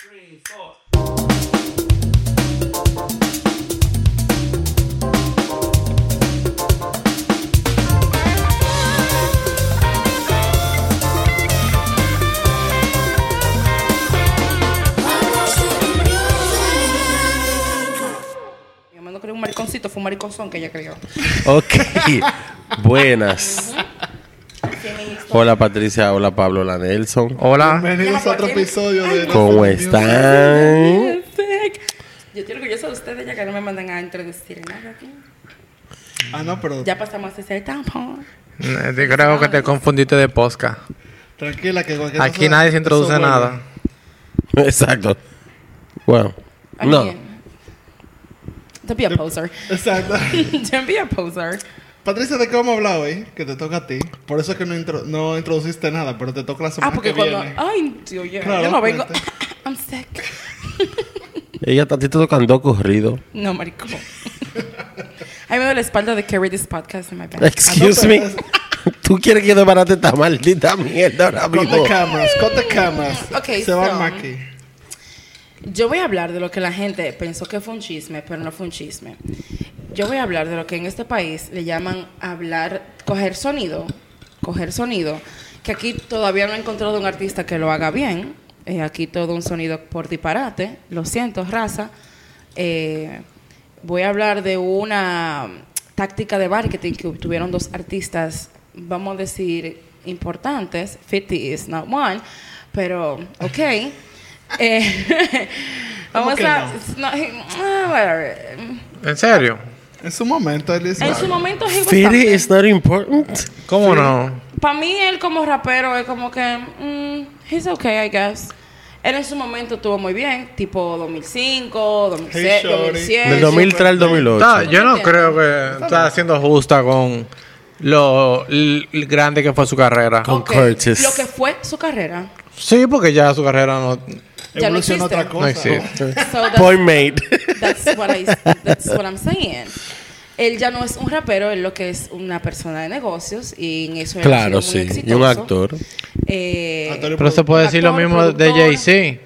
three, four. Mi mamá no creó un mariconcito, fue un mariconzón que ella creó. Ok. Buenas. Hola Patricia, hola Pablo, hola Nelson. Hola. Bienvenidos a otro episodio de ¿Cómo están? Yo estoy orgullosa de ustedes ya que no me mandan a introducir nada aquí. Ah, no, pero Ya pasamos a ese tampón. Eh, Yo creo que te confundiste de posca. tranquila que cualquier Aquí cosa- nadie se introduce nada. Exacto. Bueno. No. Don't be a poser. Exacto. Don't be a poser. Patricia, ¿de qué vamos a hablar hoy? Que te toca a ti. Por eso es que no, intro- no introduciste nada, pero te toca la semana Ah, porque que cuando. viene. Ay, Dios, ya. Claro, yo no vengo. I'm sick. Ella a ti te tocan dos corridos. No, marico. A mí me duele la espalda de carry this podcast in my back. Excuse me. ¿Tú quieres que yo desbarate esta maldita mierda ahora Cut mismo? the cameras, cut the cameras. Ok, Se va so- el Maki. Yo voy a hablar de lo que la gente pensó que fue un chisme, pero no fue un chisme. Yo voy a hablar de lo que en este país le llaman hablar, coger sonido, coger sonido, que aquí todavía no he encontrado un artista que lo haga bien. Eh, aquí todo un sonido por disparate. Lo siento, raza. Eh, voy a hablar de una táctica de marketing que tuvieron dos artistas, vamos a decir, importantes. 50 is not one, pero ok. Eh, vamos a. no? no, ah. ¿En serio? En su momento, él dice... En su momento, he was Fitty something. is not important. ¿Cómo no? Para mí, él como rapero es como que. mm, he's okay, I guess. Él en su momento estuvo muy bien, tipo 2005, 2006, Hey, shorty. 2007. Del 2003 al 2008. Está- yo no creo que está siendo justa con lo l- grande que fue su carrera. Con Ok, Curtis. Lo que fue su carrera. Sí, porque ya su carrera no, ya no Evoluciona existe. otra no cosa. existe. So that's, Point made. that's what I, that's what I'm saying. Él ya no es un rapero, él lo que es una persona de negocios y en eso él ha Claro, sido muy sí. Y un exitoso. actor. Eh, y Pero se puede decir lo mismo de. Jay-Z.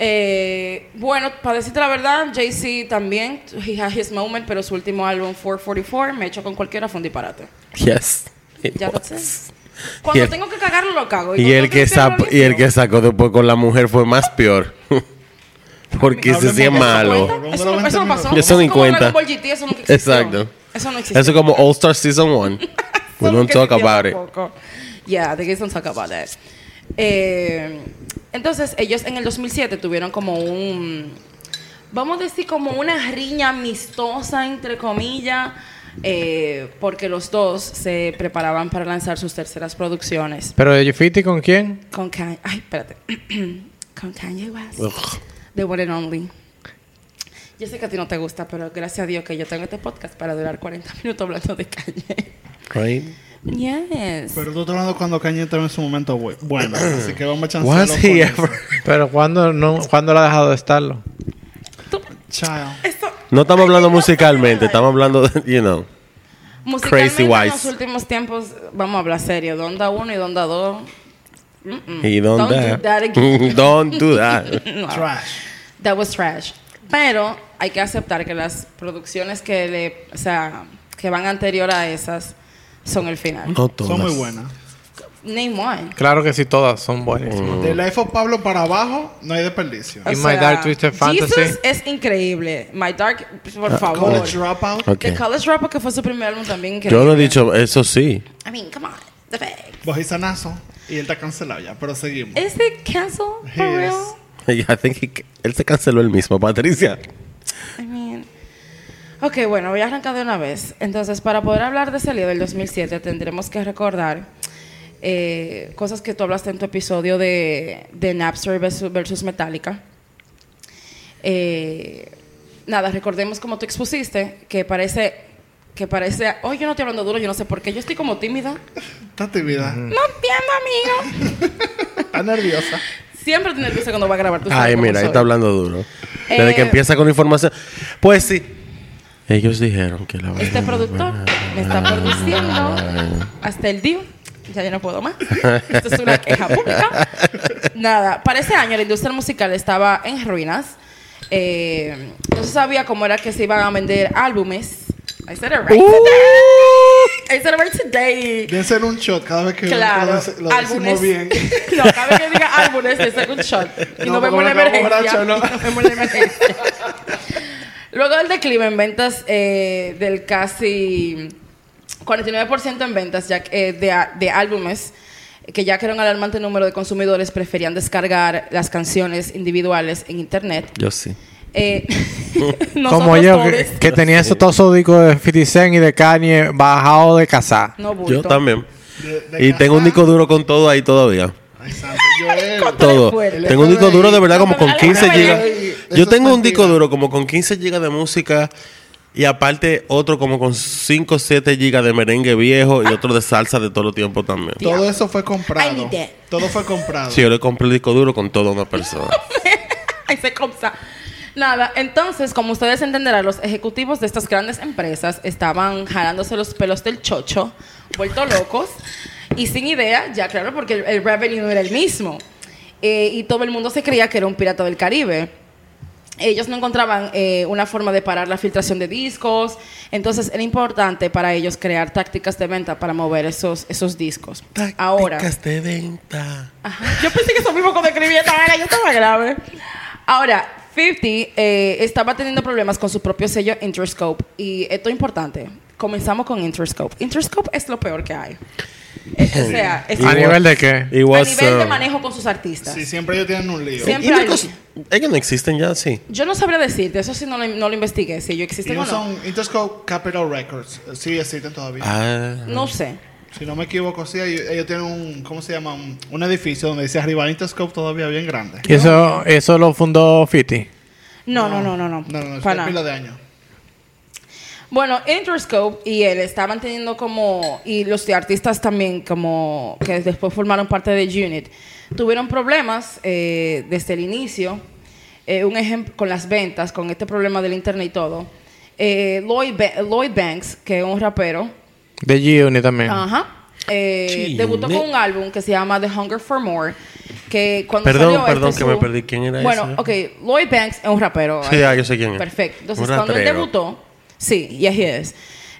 Eh, bueno, para decirte la verdad, Jay-Z también, he had his moment, pero su último álbum, 444, me he hecho con cualquiera, fue un disparate. Yes. Ya lo sé. Cuando Y el- tengo que cagarlo, lo cago. Y cuando el, que hacerlo, y el que sacó después con la mujer fue más peor. Porque ese sí es malo. Eso, no- eso no pasó. Eso ni cuenta. Exacto. Eso no existió. Eso es como All Star Season 1. We don't talk about it. Yeah, the guys don't talk about that. Eh, entonces, ellos en el 2007 tuvieron como un, vamos a decir, como una riña amistosa, entre comillas, eh, porque los dos se preparaban para lanzar sus terceras producciones Pero de 50 con quién? con Kanye. Ay, espérate. con Kanye West. Ugh. The one and only. Yo sé que a ti no te gusta, pero gracias a Dios que yo tengo este podcast para durar 40 minutos hablando de Kanye. Right? Yes. Pero tú estás hablando cuando Kanye estaba en su momento bu- bueno. así que vamos a chancearlo? Pero ¿cuándo, no, ¿cuándo lo ha dejado de estarlo? Child. Esto, No estamos hablando musicalmente, estamos hablando de, you know. musicalmente Crazy en wise. los últimos tiempos, vamos a hablar serio. Donda 1 y Donda 2. He don't, Don't do that. that again. don't do that. No, Trash. that was trash. Pero hay que aceptar que las producciones que le, o sea, que van anterior a esas son el final. No todas. Son muy buenas. Name one. Claro que sí, todas son buenísimas. De Life of Pablo para abajo, no hay desperdicio. O Y My Dark Twisted Fantasy. Jesus es increíble. My Dark, por Ah, favor. College Dropout. Ok. The College Dropout, que fue su primer álbum también increíble. Yo no he dicho eso sí. I mean, come on. The facts. Y él está cancelado ya, pero seguimos. Is it canceled for He real? is. I think he- él se canceló el mismo, Patricia. I mean. Ok, bueno, voy a arrancar de una vez. Entonces, para poder hablar de ese lío del 2007, tendremos que recordar eh, cosas que tú hablaste en tu episodio de, de Napster versus, versus Metallica. Eh, nada, recordemos como tú expusiste, que parece, que parece, hoy yo no estoy hablando duro, yo no sé por qué, yo estoy como tímida. Está actividad. No entiendo, amigo. Está nerviosa. Siempre estoy nerviosa cuando va a grabar. tú Ay, mira, ahí está hablando duro. Desde Eh, que empieza con información. Pues sí. Ellos dijeron que la Este productor me está produciendo hasta el día. Ya yo no puedo más. Esto es una queja pública. Nada, para ese año la industria musical estaba en ruinas. Eh, no se sabía cómo era que se iban a vender álbumes. I said it right today. I said it right today. Debe ser un shot cada vez que Claro, lo, lo álbumes. decimos bien. no, cada vez que diga álbumes, es un shot. Y No, no, vemos la emergencia. borracho, ¿no? no vemos la emergencia. Luego del declive en ventas eh, del casi 49% en ventas ya eh, de, de álbumes, que ya que era un alarmante número de consumidores preferían descargar las canciones individuales en internet. Yo sí. Eh, Como yo, que, que tenía esos todos discos de 50 Cent y de Kanye bajado de casa. no. Yo también. De- de Y tengo un disco duro con todo ahí todavía. Santo, Joel. Todo. Tengo un disco duro de verdad como con Dale, 15 dale, gigas. Yo tengo un disco duro como con 15 gigas de música y aparte otro como con 5 o 7 gigas de merengue viejo y otro de salsa de todo el tiempo también. Todo eso fue comprado. Todo fue comprado. Sí, yo le compré el disco duro con toda una persona. Ahí se copsa. Nada, entonces, como ustedes entenderán, los ejecutivos de estas grandes empresas estaban jalándose los pelos del chocho, vueltos locos y sin idea, ya claro, porque el, el revenue no era el mismo. Eh, y todo el mundo se creía que era un pirata del Caribe. Ellos no encontraban eh, una forma de parar la filtración de discos, entonces era importante para ellos crear tácticas de venta para mover esos, esos discos. Ahora, Tácticas de venta. Ajá. Yo pensé que eso mismo cuando escribí esta yo estaba grave. Ahora, 50 eh, estaba teniendo problemas con su propio sello Interscope. Y esto es importante. Comenzamos con Interscope. Interscope es lo peor que hay. Eh, o sea, es ¿A Igual- nivel de qué? It a nivel de manejo con sus artistas. Sí, siempre ellos tienen un lío. Siempre hay- ellos no existen ya, sí. Yo no sabría decirte, eso sí no lo, no lo investigué, si ellos existen o ellos no. son Interscope Capital Records. Sí, existen todavía. Ah. No sé. Si no me equivoco, sí, ellos, ellos tienen un, ¿cómo se llama? Un, un edificio donde dice arriba Interscope todavía bien grande. ¿Y eso, eso lo fundó 50? No, no, no, no, no. No, no, Para de nada. pila de años. Bueno, Interscope y él estaban teniendo como, y los artistas también, como que después formaron parte de Unit, tuvieron problemas eh, desde el inicio. Eh, un ejemplo con las ventas, con este problema del internet y todo. Eh, Lloyd, Ba- Lloyd Banks, que es un rapero, De G-Unit también. ajá, eh, debutó con un álbum que se llama The Hunger for More. Que cuando Perdón, salió perdón, este que me perdí. ¿Quién era Bueno, ese? ok, Lloyd Banks es un rapero. Sí, ah, yo sé quién es. Perfecto. Entonces, Un cuando él debutó, sí, y así es.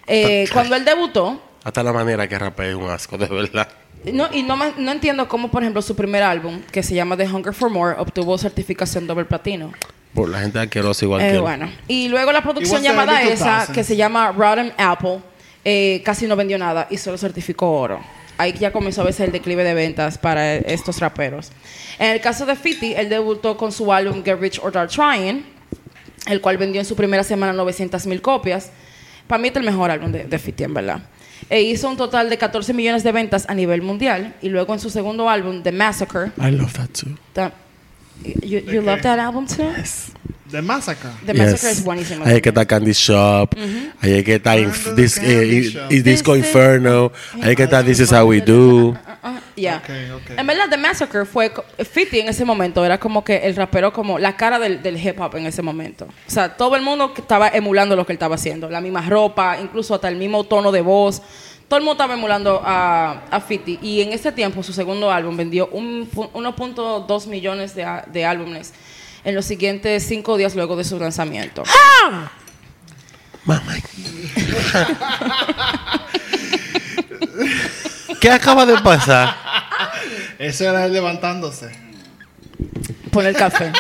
Eh, cuando él debutó, Hasta la manera que rapea es un asco, de verdad. no, y no, me- no entiendo cómo, por ejemplo, su primer álbum, que se llama The Hunger for More, obtuvo certificación doble platino. Por la gente asquerosa igual Eh, que él. bueno. Y luego la producción llamada esa, 2000. que se llama Rotten Apple, eh, casi no vendió nada y solo certificó oro. Ahí ya comenzó a verse el declive de ventas para estos raperos. En el caso de Fiti, él debutó con su álbum Get Rich or Die Trying, el cual vendió en su primera semana 900 mil copias. Para mí este es el mejor álbum de, de Fiti, en verdad. E hizo un total de 14 millones de ventas a nivel mundial. Y luego en su segundo álbum, The Massacre. I love that too. ta- You, you love that album too? De Massacre. The Massacre es buenísimo. Ahí es que está Candy Shop. Ahí es que está Inf- Dis- eh, Shop. Disco Inferno. Ahí es que está This is How We Do. Ah, yeah. Ok, ok. En verdad, The Massacre fue... co- 50 en ese momento era como que el rapero como la cara del, del hip hop en ese momento. O sea, todo el mundo estaba emulando lo que él estaba haciendo. La misma ropa, incluso hasta el mismo tono de voz. Todo el mundo estaba emulando a, a 50. Y en ese tiempo, su segundo álbum vendió un pu- 1.2 millones de, de álbumes en los siguientes cinco días luego de su lanzamiento. Mamá. ¿Qué acaba de pasar? Ese era él levantándose. Pon el café.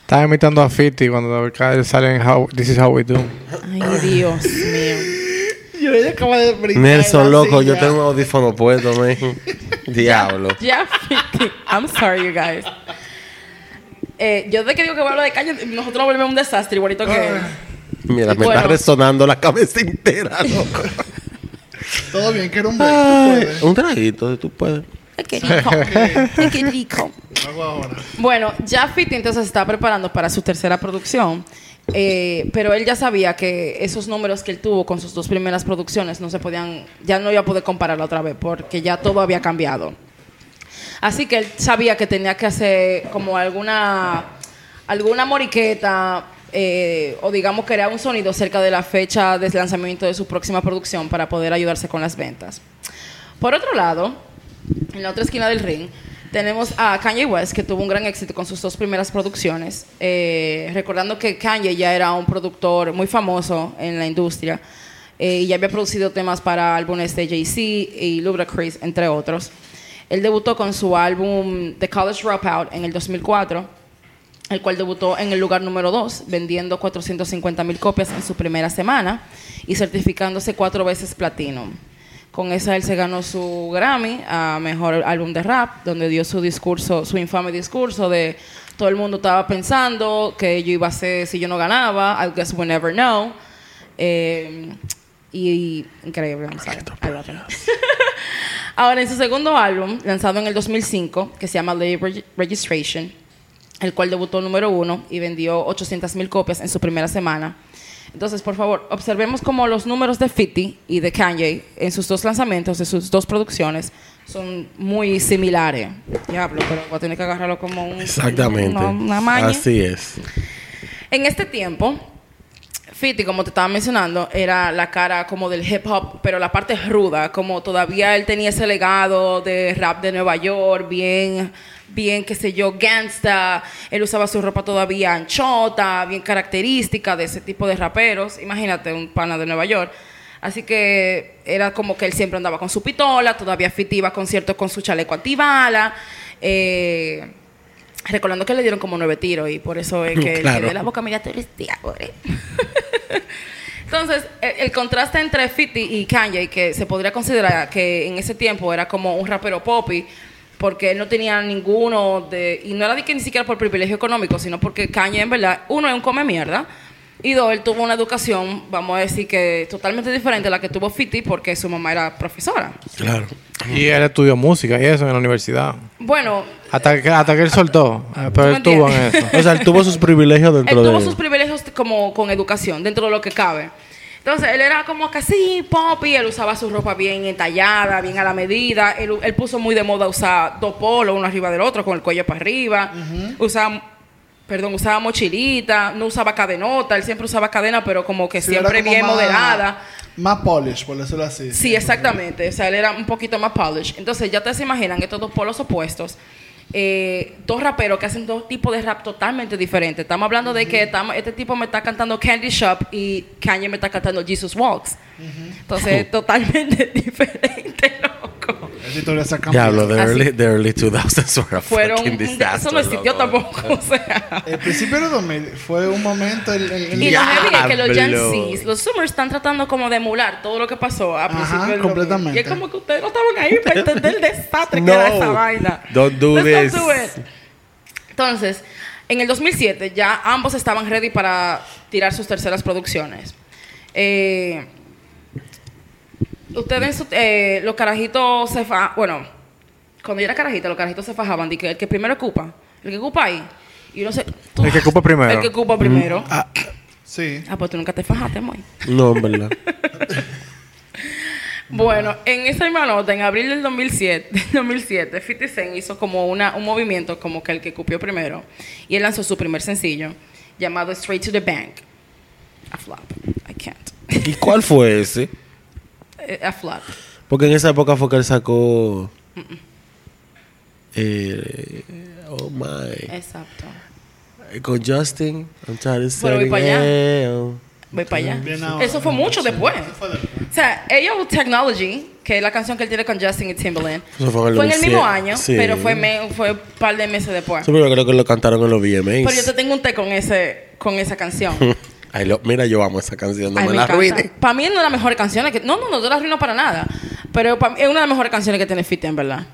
Estaba imitando a 50 cuando sale en how, This is how we do. Ay, Dios mío. Yo ella acaba de brincar. Nelson, loco, yo tengo un audífono puesto, man. Diablo. Ya, 50. I'm sorry, you guys. Eh, yo de que digo que voy a hablar de calle, nosotros nos volvemos un desastre, igualito que. Mira, me Bueno. está resonando la cabeza entera, loco. Todo bien, que era un break. tú Ay, puedes. un traguito, tú puedes. Qué rico. Qué rico. Lo hago ahora. Bueno, ya Fiti entonces se está preparando para su tercera producción. eh, pero él ya sabía que esos números que él tuvo con sus dos primeras producciones no se podían, ya no iba a poder compararla otra vez porque ya todo había cambiado. Así que él sabía que tenía que hacer como alguna, alguna moriqueta eh, o digamos crear un sonido cerca de la fecha de lanzamiento de su próxima producción para poder ayudarse con las ventas. Por otro lado, en la otra esquina del ring, tenemos a Kanye West, que tuvo un gran éxito con sus dos primeras producciones. Eh, recordando que Kanye ya era un productor muy famoso en la industria eh, y ya había producido temas para álbumes de Jay-Z y Ludacris, entre otros. Él debutó con su álbum The College Dropout en el 2004, el cual debutó en el lugar número 2, vendiendo 450 mil copias en su primera semana y certificándose cuatro veces platino. Con esa él se ganó su Grammy a Mejor Álbum de Rap, donde dio su discurso, su infame discurso de todo el mundo estaba pensando que yo iba a ser si yo no ganaba, I guess we never know. Eh, y, increíble, I'm sorry. I love. Ahora, en su segundo álbum, lanzado en el 2005, que se llama Reg- Registration, el cual debutó número uno y vendió 800 mil copias en su primera semana. Entonces, por favor, observemos cómo los números de 50 y de Kanye en sus dos lanzamientos, de sus dos producciones, son muy similares. Diablo, pero voy a tener que agarrarlo como un, Exactamente. una, una maña. Así es. En este tiempo, Fiti, como te estaba mencionando, era la cara como del hip hop, pero la parte ruda, como todavía él tenía ese legado de rap de Nueva York, bien, bien, qué sé yo, gangsta. Él usaba su ropa todavía anchota, bien característica de ese tipo de raperos. Imagínate, un pana de Nueva York. Así que era como que él siempre andaba con su pistola, todavía Fiti iba a conciertos con su chaleco antibala. Eh, recordando que le dieron como nueve tiros y por eso es que Claro. de la boca mira tú. Entonces, el, el contraste entre 50 y Kanye, que se podría considerar que en ese tiempo era como un rapero poppy, porque él no tenía ninguno de... Y no era de que ni siquiera por privilegio económico, sino porque Kanye, en verdad, uno es un come mierda, y dos, él tuvo una educación, vamos a decir que totalmente diferente a la que tuvo 50, porque su mamá era profesora. Claro. Y él estudió música y eso en la universidad. Bueno, Hasta que, hasta que él soltó. Pero él tuvo en eso. O sea, él tuvo sus privilegios Él dentro tuvo de... sus privilegios como con educación, dentro de lo que cabe. Entonces, él era como que así, poppy, él usaba su ropa bien entallada, bien a la medida. Él, él puso muy de moda usar dos polos, uno arriba del otro, con el cuello para arriba. Usaba, perdón, usaba mochilita, no usaba cadenota, él siempre usaba cadena, pero como que Sí, siempre como bien más- moderada. Más polish, por decirlo así. Sí, exactamente. O sea, él era un poquito más polished. Entonces, ya te se imaginan estos dos polos opuestos. Eh, dos raperos que hacen dos tipos de rap totalmente diferentes. Estamos hablando de que estamos- este tipo me está cantando Candy Shop y Kanye me está cantando Jesus Walks. Entonces, totalmente diferente, loco. Esa historia Diablo, the Así. early, the early 2000s were a Fueron. fucking disaster. Eso no existió loco. tampoco. O sea. El principio de 2000 fue un momento... El, el- el- Y lo heavy es que los Gen. Zs, los Zoomers están tratando como de emular todo lo que pasó a Ajá, principios del 2000. completamente. Y es como que ustedes no estaban ahí para entender el desastre que No. era esa vaina. Don't do Let's this. not do it. Entonces, en el 2007 ya ambos estaban ready para tirar sus terceras producciones. Eh, ustedes, en su- eh, los carajitos se fa bueno, cuando yo era carajita, los carajitos se fajaban de que el que primero ocupa, el que ocupa ahí. Y uno se, tú- El que ocupa primero. El que ocupa primero. Sí. Ah, pues tú nunca te fajaste, muy. No, en verdad. Bueno, en esa misma nota, en abril del 2007, del 2007 50 Cent hizo como una, un movimiento como que el que cupió primero. Y él lanzó su primer sencillo llamado Straight to the Bank. A flop. I can't. ¿Y cuál fue ese? Eh, A flop. Porque en esa época fue que él sacó... Eh, oh my. Exacto. Con Justin. I'm trying to Pero voy para allá. Voy para allá. Bien. Eso fue mucho después. O sea, AO Technology, que es la canción que él tiene con Justin y Timbaland, Eso fue en el fue en el mismo 2007. año, Sí. pero fue, me- fue un par de meses después. Sí, pero creo que lo cantaron en los VMAs. Pero yo te tengo un té con, ese, con esa canción. Ay, lo- mira, yo amo esa canción. No Ay, me, me la encanta. arruine. Para mí es una de las mejores canciones que... No, no, no, yo la arruino para nada. Pero pa' mí es una de las mejores canciones que tiene Fite, en verdad.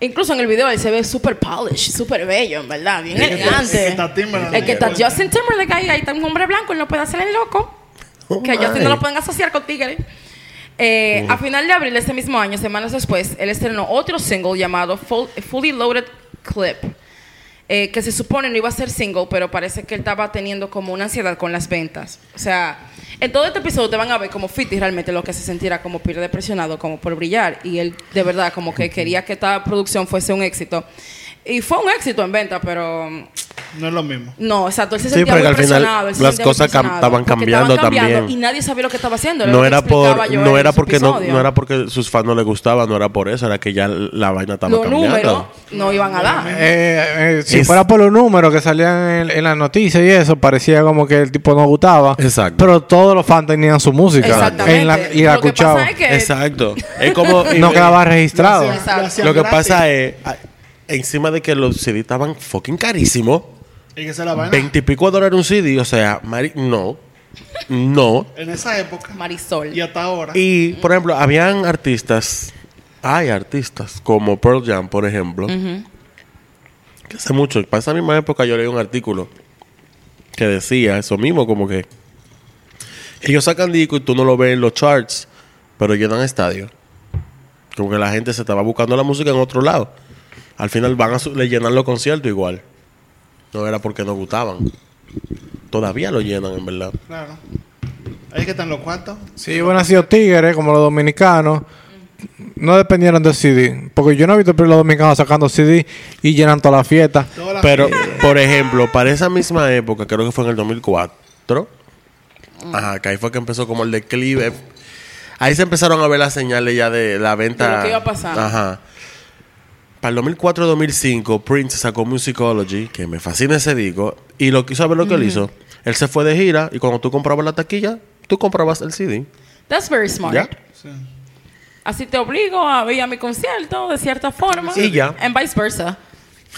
Incluso en el video él se ve súper polished, súper bello, en verdad. Bien elegante. el que está Timberlake. El que está Justin Timberlake ahí, ahí está un hombre blanco, él no puede hacer el loco. Oh, que a Justin no lo pueden asociar con tigres. Eh, A final de abril de ese mismo año, semanas después, él estrenó otro single llamado Full- Fully Loaded Clip. Eh, que se supone no iba a ser single, pero parece que él estaba teniendo como una ansiedad con las ventas. O sea, en todo este episodio te van a ver como Fiti realmente lo que se sintiera como pila depresionado, como por brillar. Y él de verdad como que quería que esta producción fuese un éxito. Y fue un éxito en venta, pero No es lo mismo. No, exacto. Él se Sí, sentía porque muy al final presionado, él se las sentía cosas cam- estaban cambiando también. Y nadie sabía lo que estaba haciendo. No era por, no era porque no, no era porque sus fans no les gustaba, no era por eso, era que ya la vaina estaba Los cambiando. números no iban a dar. Eh, eh, si Es- fuera por los números que salían en, en las noticias y eso, parecía como que el tipo no gustaba. Exacto. Pero todos los fans tenían su música. Exactamente. En la- y la escuchaban. pasa es que Exacto. Es como No quedaba registrado. Lo que gratis. pasa es, encima de que los CD estaban fucking carísimos, Y que se la vaina. veintipico dólares un CD, o sea, mari- no, no. En esa época. Marisol. Y hasta ahora. Y, por ejemplo, habían artistas, hay artistas como Pearl Jam, por ejemplo, que hace mucho, para esa misma época yo leí un artículo que decía eso mismo, como que ellos sacan disco y tú no lo ves en los charts, pero llenan estadios. Como que la gente se estaba buscando la música en otro lado. Al final van a su- le llenan los conciertos igual. No era porque no gustaban. Todavía lo llenan, en verdad. Claro. Ahí que están los cuartos. Si hubieran nacido tigres, como los dominicanos, no dependieron del CD. Porque yo no he visto los dominicanos sacando CD y llenan toda la fiesta. Todas las Pero, fiestas. por ejemplo, para esa misma época, creo que fue en el 2004, ajá, que ahí fue que empezó como el declive. Ahí se empezaron a ver las señales ya de la venta. De lo que iba a pasar. Ajá. Para el 2004-2005, Prince sacó Musicology, que me fascina ese disco. Y lo que ¿sabes lo que él hizo? Él se fue de gira y cuando tú comprabas la taquilla, tú comprabas el CD. That's very smart. ¿Ya? Sí. Así te obligo a ir a mi concierto de cierta forma. Y ya. En viceversa.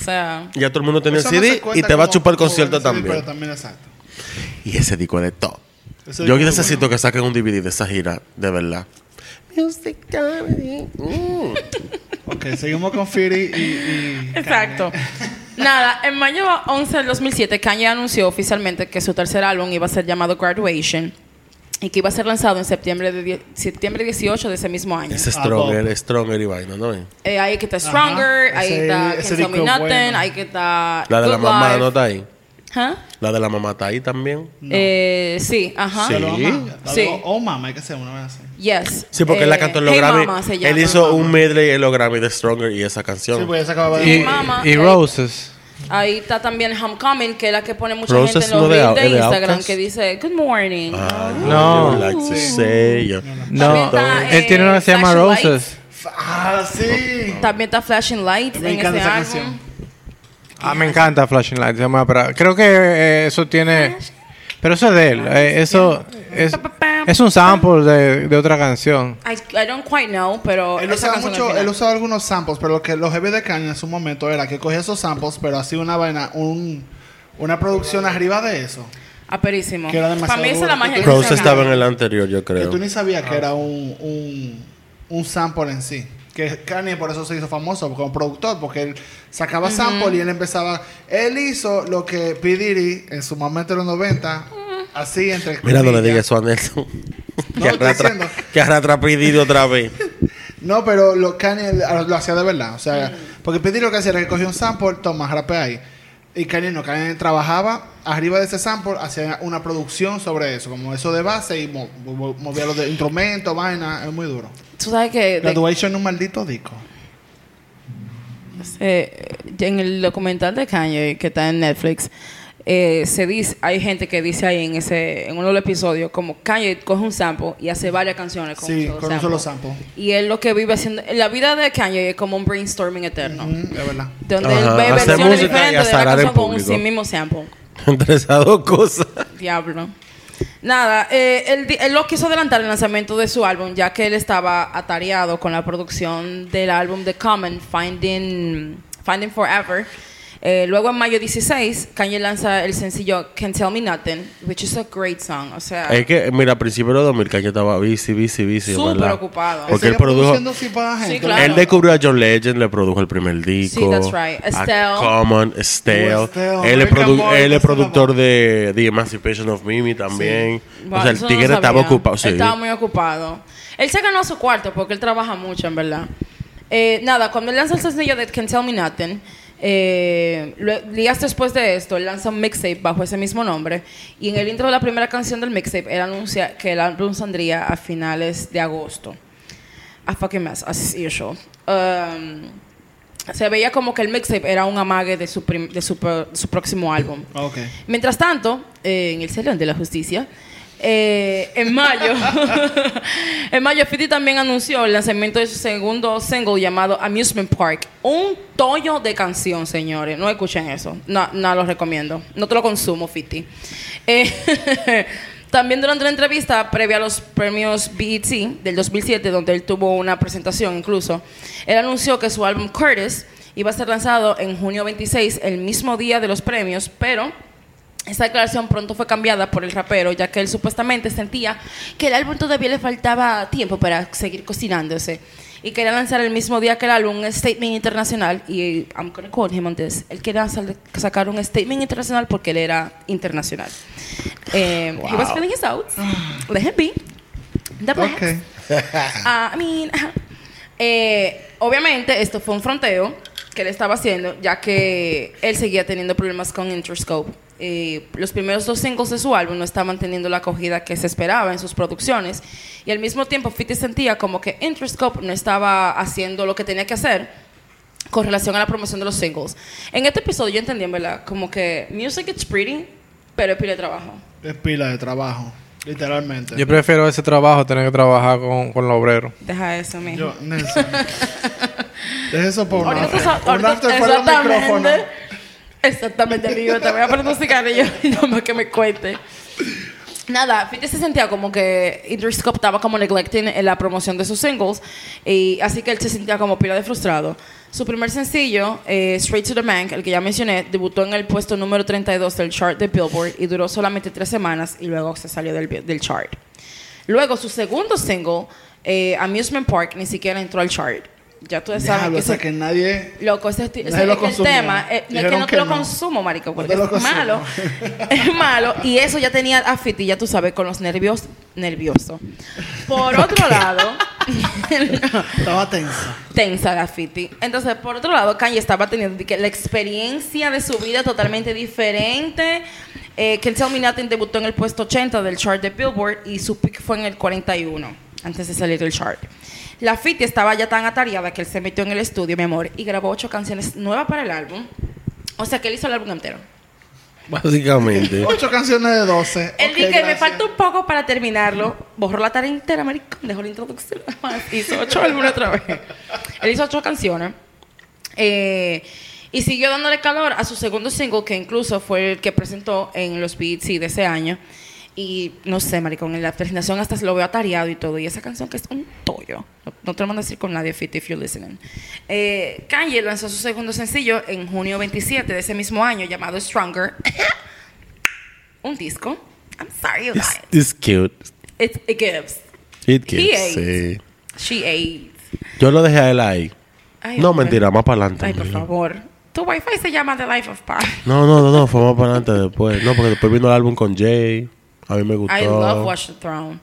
O sea, Ya todo el mundo Eso el CD y te va a chupar el concierto el CD, también. Pero también exacto. Y ese disco es de top. Ese Yo necesito bueno. que saquen un DVD de esa gira, de verdad. Music comedy. Mm. Ok, seguimos con Fury y. y exacto. Nada, en mayo 11 del 2007, Kanye anunció oficialmente que su tercer álbum iba a ser llamado Graduation y que iba a ser lanzado en septiembre, de septiembre 18 de ese mismo año. Ese Ah, Stronger, Stronger y vaina, ¿no? Eh, ahí que está Stronger, Ajá. ahí Ese- está ese Can't Tell Me disco es Nothing, bueno. ahí que está La de la Good mamá Life. no está ahí. ¿Ah? La de la mamá está ahí también. Eh, sí, ajá. Sí. La. La de Sí. O- Oma, hay que hacer una vez así. Yes. Sí, porque él la cantó en los Hey Grammy. Mama se él llama. hizo un medley en los Grammy de Stronger y esa canción. Sí, pues ya se acababa de. Y, Mi mamá, y eh, Roses. Ahí está también Homecoming, que es la que pone mucha Roses gente en los no de reels de de Instagram, que dice Good morning. Ah, No. you like to say. No, También está, él tiene una que se llama Roses. Lights. Ah, sí. También está Flashing Lights Me en encanta ese esa álbum. canción. Ah, me encanta Flashing Lights. llama, Creo que eh, eso tiene. Pero eso es de él. eh, eso es, es un sample de, de otra canción. I, I don't quite know, pero Él esa usaba canción mucho, al final. él usaba algunos samples, pero lo que los heavy de Kanye en su momento era que cogía esos samples, pero hacía una vaina, un, una producción arriba de eso. Aperísimo. que era demasiado Para mí esa es la duro. magia de Rose estaba en el anterior, yo Que creo. tú ni sabías que era un, un, un sample en sí. Que Kanye por eso se hizo famoso como productor, porque él sacaba sample y él empezaba. Él hizo lo que P. Diddy en su momento en los 90, así entre. Mira, no le digas eso a Nelson. No, que arrastra, que arrastra pedido otra vez. No, pero lo Kanye lo, lo hacía de verdad. O sea, Mm. porque P. Diddy lo que hacía era que cogía un sample, toma, rapea ahí. Y Kanye no, Kanye trabajaba arriba de ese sample, hacía una producción sobre eso, como eso de base y mo- mo- movía los de instrumentos, vaina, es muy duro. Tú sabes que Graduation es un maldito disco. eh, en el documental de Kanye que está en Netflix eh, se dice hay gente que dice ahí en ese en uno de los episodios como Kanye coge un sample y hace varias canciones con, Sí, un, solo con un sample. solo sample. y él lo que vive haciendo la vida de Kanye es como un brainstorming eterno Mm, es verdad. donde Ajá, él ve hacer versiones música y diferentes de la canción con un sí mismo sample Entre esas dos cosas. Diablo. Nada, eh, él, lo quiso adelantar el lanzamiento de su álbum, ya que él estaba atareado con la producción del álbum The Common, Finding, Finding Forever. Eh, luego en mayo 16, Kanye lanza el sencillo Can't Tell Me Nothing, which is a great song. O sea, Es que, mira, a principios de los 2000, Kanye estaba bici, bici, bici. súper ¿verdad? ocupado. Porque él produjo. Sí, claro. Él descubrió a John Legend, le produjo el primer disco. Sí, that's right. A Estelle. Common, Estelle. Oh, Estelle. Él, es produ- productor de The Emancipation of Mimi también. Wow, O sea, el no tigre estaba ocupado. Sí. Él estaba muy ocupado. Él se ganó su cuarto porque él trabaja mucho, en verdad. Eh, nada, cuando él lanza el sencillo de Can't Tell Me Nothing, eh, días después de esto, él lanza un mixtape bajo ese mismo nombre. Y en el intro de la primera canción del mixtape, él anuncia que el álbum saldría a finales de agosto. A fucking mess, as usual. Um, se veía como que el mixtape era un amague de su, de su, pro- su próximo álbum. Ok. Mientras tanto, eh, en el Salón de la Justicia, eh, en mayo, en mayo 50 también anunció el lanzamiento de su segundo single llamado Amusement Park. Un tollo de canción, señores. No escuchen eso. No, no lo recomiendo. No te lo consumo, 50. Eh, también durante la entrevista previa a los premios BET del 2007, donde él tuvo una presentación incluso, él anunció que su álbum Curtis iba a ser lanzado en junio 26, el mismo día de los premios, pero esta declaración pronto fue cambiada por el rapero, ya que él supuestamente sentía que el álbum todavía le faltaba tiempo para seguir cocinándose. Y quería lanzar el mismo día que el álbum un statement internacional. Y I'm gonna quote him on this. Él quería sacar un statement internacional porque él era internacional. Eh, He was feeling his out. Let him be. The blacks. Ok. Ah, I mean. Eh, obviamente esto fue un fronteo que él estaba haciendo, ya que él seguía teniendo problemas con Interscope. Eh, los primeros dos singles de su álbum no estaban teniendo la acogida que se esperaba en sus producciones y al mismo tiempo Fitty sentía como que Interscope no estaba haciendo lo que tenía que hacer con relación a la promoción de los singles. En este episodio yo entendí, en verdad, como que music it's pretty, pero es pila de trabajo. Es pila de trabajo. Literalmente. Yo prefiero ese trabajo a tener que trabajar con, con los obreros. Deja eso, mijo. Yo, Deja eso por un after. Un after fuera del micrófono. exactamente. Amigo. Te voy a poner un cigarrillo y no más que me cuente. Nada, Fitty se sentía como que Interscope estaba como neglecting en la promoción de sus singles y así que él se sentía como pila de frustrado. Su primer sencillo, eh, Straight to the Bank, el que ya mencioné, debutó en el puesto número 32 del chart de Billboard y duró solamente tres semanas y luego se salió del, del chart. Luego su segundo single, eh, Amusement Park, ni siquiera entró al chart. Ya tú sabes que o sea ese- que nadie. Loco, ese, ese- Nadie lo es el tema eh, no es que no te lo no. consumo, marico, porque es consumo. malo. es malo. Y eso ya tenía a Fiti, ya tú sabes, con los nervios, nervioso. Por otro lado, Estaba tensa. tensa la Fiti. Entonces, por otro lado, Kanye estaba teniendo la experiencia de su vida totalmente diferente. Eh, Me Nothing debutó en el puesto 80 del chart de Billboard y su pick fue en el 41, antes de salir del chart. La Fiti estaba ya tan atareada que él se metió en el estudio, mi amor, y grabó ocho canciones nuevas para el álbum. O sea que él hizo el álbum entero. Básicamente. Ocho canciones de 12. Él Ok, dijo que me falta un poco para terminarlo. Borró la tarea entera, maricón. Dejó la introducción. nada más. Hizo ocho álbumes otra vez. Él hizo ocho canciones. Eh, y siguió dándole calor a su segundo single, que incluso fue el que presentó en los BET de ese año. Y no sé, maricón, en la presentación hasta se lo veo atareado y todo. Y esa canción que es un tollo. No, no te lo mando a decir con nadie, Fit, if you're listening. Eh, Kanye lanzó su segundo sencillo en junio 27 de ese mismo año, llamado Stronger. un disco. I'm sorry you guys. It's cute. It, it gives. It He gives. ate. Sí. She ate. Yo lo dejé a él ahí. Ay, no, hombre. mentira, más para adelante. Ay, por favor. Tu wifi se llama The Life of Pi. No, no, no, no, fue más para adelante después. No, porque después vino el álbum con Jay. A mí me gustó. I love Watch the Throne.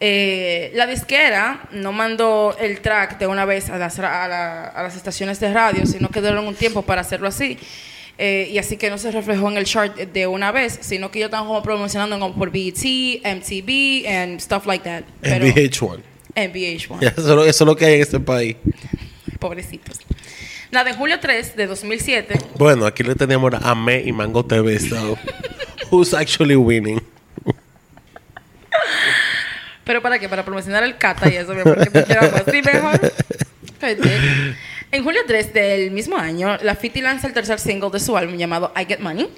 Eh, la disquera no mandó el track de una vez a las, a, la- a las estaciones de radio, sino que dieron un tiempo para hacerlo así. Eh, y así que no se reflejó en el chart de una vez, sino que ellos estaban como promocionando como por BET, MTV, and stuff like that. Pero- VH1. En VH1. Ya, Eso, eso es lo que hay en este país. Pobrecitos. Nada, en julio 3 de 2007, Bueno, aquí le teníamos a Me y Mango TV. So, who's actually winning? ¿Pero para qué? Para promocionar el cata y eso, mi amor, que así mejor. En julio 3 del mismo año, la Fiti lanza el tercer single de su álbum llamado I Get Money.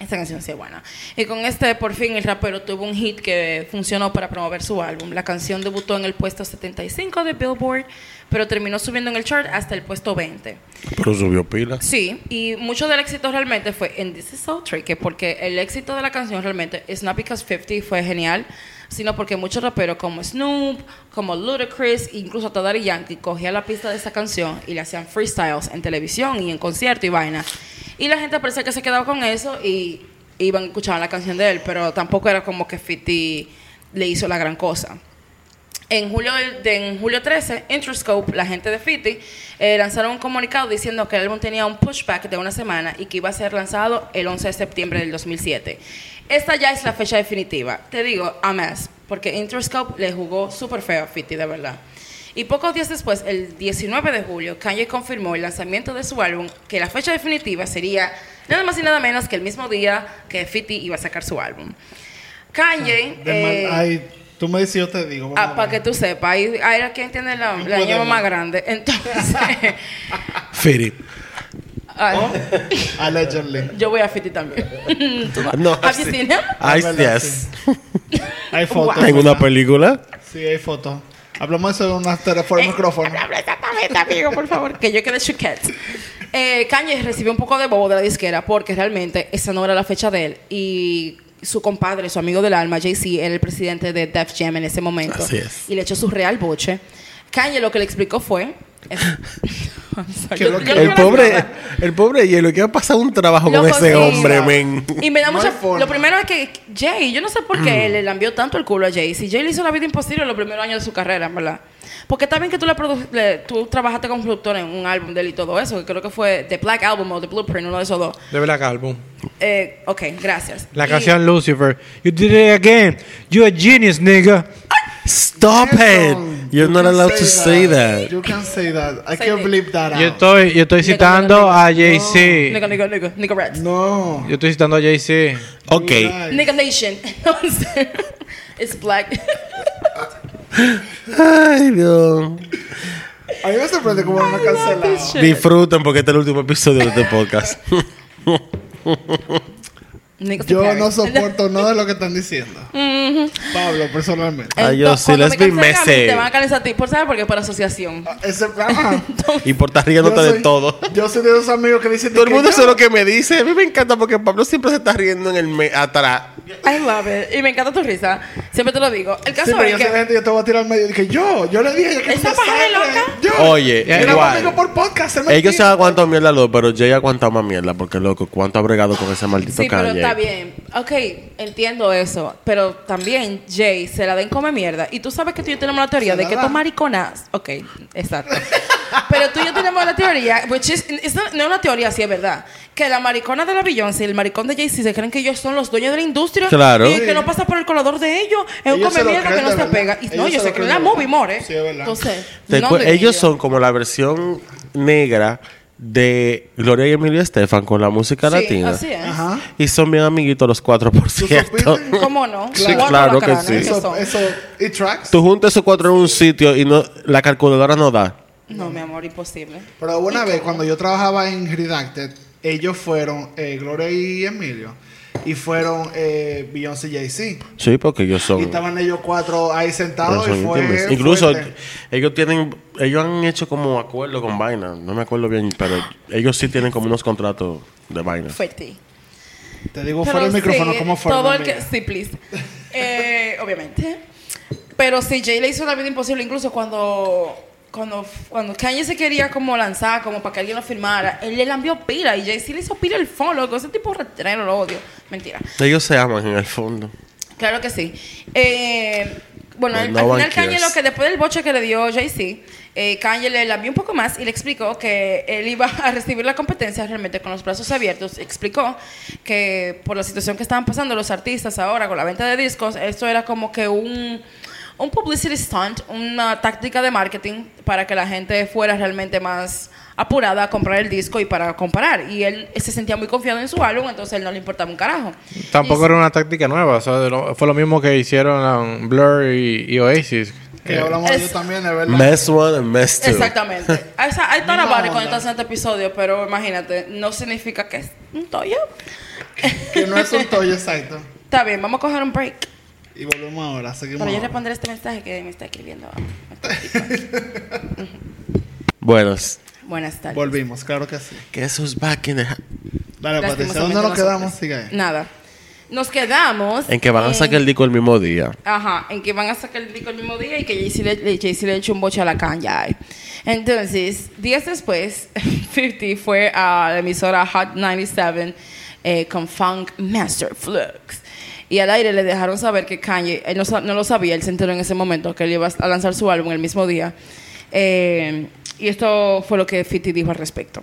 Esta canción sí buena. Y con este, por fin, el rapero tuvo un hit que funcionó para promover su álbum. La canción debutó en el puesto 75 de Billboard, pero terminó subiendo en el chart hasta el puesto 20. Pero subió pila. Sí, y mucho del éxito realmente fue en This Is So Tricky, porque el éxito de la canción realmente es not because 50 fue genial, sino porque muchos raperos como Snoop, como Ludacris, incluso hasta Daddy Yankee, cogían la pista de esa canción y le hacían freestyles en televisión y en concierto y vaina. Y la gente parece que se quedaba con eso y iban a escuchar la canción de él, pero tampoco era como que 50 le hizo la gran cosa. En julio, de, en julio 13, Interscope, la gente de Fiti, eh, lanzaron un comunicado diciendo que el álbum tenía un pushback de una semana y que iba a ser lanzado el 11 de septiembre del 2007. Esta ya es la fecha definitiva. Te digo, a más, porque Interscope le jugó súper feo a Fiti, de verdad. Y pocos días después, el 19 de julio, Kanye confirmó el lanzamiento de su álbum, que la fecha definitiva sería nada más y nada menos que el mismo día que 50 iba a sacar su álbum. Kanye... Eh, tú me dices, yo te digo. Ah, a para que tú sepas, ahí, ahí era quien tiene la, la ñema más grande. Entonces, Firi. ay, Oh, allegedly. yo voy a Fiti también. ¿Tú no- No, Have you sí. seen him? Ay, verdad, yes. Hay fotos. En una película. Sí, hay fotos. Hablamos de eso en una por el Eh, micrófono. Habla exactamente, amigo, por favor, que yo quede chuquet. Eh, Kanye recibió un poco de bobo de la disquera porque realmente esa no era la fecha de él. Y su compadre, su amigo del alma, Jay-Z, era el presidente de Def Jam en ese momento. Así es. Y le echó su real boche. Kanye lo que le explicó fue... El pobre, el pobre hielo que ha pasado un trabajo con ese sí. hombre, men. Y me da No mucha. Lo primero es que Jay, yo no sé por qué le lambió tanto el culo a Jay. Si Jay le hizo la vida imposible en los primeros años de su carrera, en ¿verdad? Porque está bien que tú, le produ- le- tú trabajaste como productor en un álbum de él y todo eso, que creo que fue The Black Album o The Blueprint, uno de esos dos. De Black Album. Eh, ok, gracias. La Y- canción Lucifer. You did it again. You a genius, nigga. Stop it. You're you not allowed to say that. You can say that. I Say can't believe that. Yo out. estoy, yo estoy citando nigga, a nigga. Jay-Z. Nigga, nigga, nigga, nigga Reds. No. Yo estoy citando a Jay-Z. Ok. Nigga Nation. It's black. Ay, Dios. A mí me sorprende cómo no me cancelado. Disfruten porque este es el último episodio de este podcast. Yo no soporto nada de lo que están diciendo. Pablo, personalmente. Ah, yo sí, cuando let's me be cancelen a mí, messy. Te van a cancelar a ti. ¿Por saber? Porque por asociación. Ese, ajá. y por estar riéndote Yo de soy- todo. Yo soy de esos amigos que dicen Todo el mundo sabe lo que me dice. A mí me encanta porque Pablo siempre se está riendo en el me atrás. I love it. Y me encanta tu risa. Siempre te lo digo. El Sí, caso pero es yo de que... gente, yo te voy a tirar al medio. Dije, yo, yo le dije que ¿Esa es sangre. loca? Yo. Oye, Era igual. por podcast. se me Ellos se aguantan mierda dos, pero Jay ha aguantado más mierda porque, loco, cuánto ha bregado con ese maldito Sí, pero Kanye. está bien. Ok, entiendo eso. Pero también Jay se la den come mierda. Y tú sabes que tú y yo tenemos la teoría Se de la que estos mariconas... Ok, exacto. pero tú y yo tenemos la teoría... Which is, it's not- no es una teoría, sí es verdad. Que la maricona de la Beyoncé y el maricón de Jay-Z se creen que ellos son los dueños de la industria. Claro. Y Sí. que no pasa por el colador de ellos. Es un Ellos come mierda que no se pega. Y no, Ellos se se creen la movie more. Sí, es verdad. Entonces... No ellos son como la versión negra de Gloria y Emilio Estefan con la música Sí, latina. así es. Ajá. Y son bien amiguitos los cuatro, por cierto. ¿Cómo no? Sí, claro que sí. ¿qué Eso, son? eso, y tracks. Tú juntas esos cuatro en un sitio y no la calculadora no da. No, mi amor, imposible. Pero una vez, cuando yo trabajaba en Redacted, ellos fueron eh, Gloria y Emilio. Y fueron eh, Beyoncé y Jay-Z. Sí, porque ellos son. Y estaban ellos cuatro ahí sentados y fue. Incluso fuerte. ellos tienen, ellos han hecho como acuerdo con vaina. No me acuerdo bien, pero ellos sí tienen como unos contratos de vaina. Fuerte. Te digo Pero fuera del micrófono, ¿cómo fue? Todo el amiga? que... Sí, please. Eh, obviamente. Pero sí, Jay le hizo la vida imposible incluso cuando... Cuando, cuando Kanye se quería como lanzar, como para que alguien lo firmara, él le envió pila y Jay sí le hizo pila el loco. Ese tipo retreno lo odio. Mentira. Ellos se aman en el fondo. Claro que sí. Eh, bueno, al, no al final Kanye cares. lo que después del boche que le dio Jay-Z, eh, Kanye le envió un poco más y le explicó que él iba a recibir la competencia realmente con los brazos abiertos. Explicó que por la situación que estaban pasando los artistas ahora con la venta de discos, esto era como que un, un publicity stunt, una táctica de marketing para que la gente fuera realmente más apurada a comprar el disco y para comparar. Y él se sentía muy confiado en su álbum, entonces él no le importaba un carajo. Tampoco Y- era una táctica nueva. o sea, de fue lo mismo que hicieron um, Blur y, y Oasis. Que Eh, hablamos de Es- ellos también, es verdad. Mess one and mess two. Exactamente. Esa, hay Misma thought about it cuando este episodio, pero imagínate, no significa que es un toyo. Que no es un toyo exacto. Está bien, vamos a coger un break. Y volvemos ahora, seguimos. Para yo responder este mensaje que me está escribiendo. Buenos. Buenas tardes. Volvimos, claro que sí. Guess who's back in the Dale, Patricia, Lastimosamente ¿dónde nos quedamos? Sigue ahí. Nada. Nos quedamos. En que van a en- sacar el disco el mismo día. Ajá, en que van a sacar el disco el mismo día y que Jay-Z le, le- echó un boche a la caña. Entonces, días después, 50 fue a la emisora Hot 97 eh, con Funk Master Flux. Y al aire le dejaron saber que Kanye, él no, no lo sabía, él se enteró en ese momento que él iba a lanzar su álbum el mismo día. Eh, y esto fue lo que 50 dijo al respecto.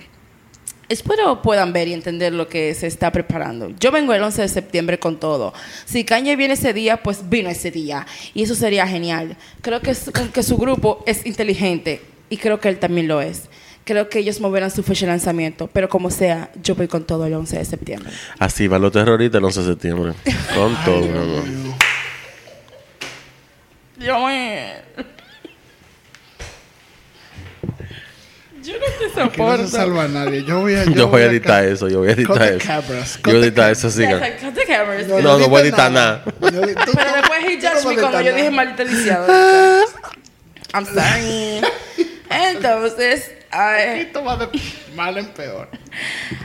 Espero puedan ver y entender lo que se está preparando. Yo vengo el 11 de septiembre con todo. Si Kanye viene ese día, pues vino ese día. Y eso sería genial. Creo que que su grupo es inteligente y creo que él también lo es. Creo que ellos moverán su fecha de lanzamiento. Pero como sea, yo voy con todo el 11 de septiembre. Así van los terroristas el 11 de septiembre. Con todo, mi amor. Yo me... Yo no te Que no se soporto. salva a nadie. Yo voy a, Yo voy a editar eso, yo voy a Cut editar the eso. cameras, cut Yo voy a editar eso, siga. Yeah, cut the cameras. No, no voy a editar nada. Yo di- tú- Pero tú- después he judged me cuando yo dije maldita lisiado. I'm sorry. Entonces, ay, Esto va de mal en peor.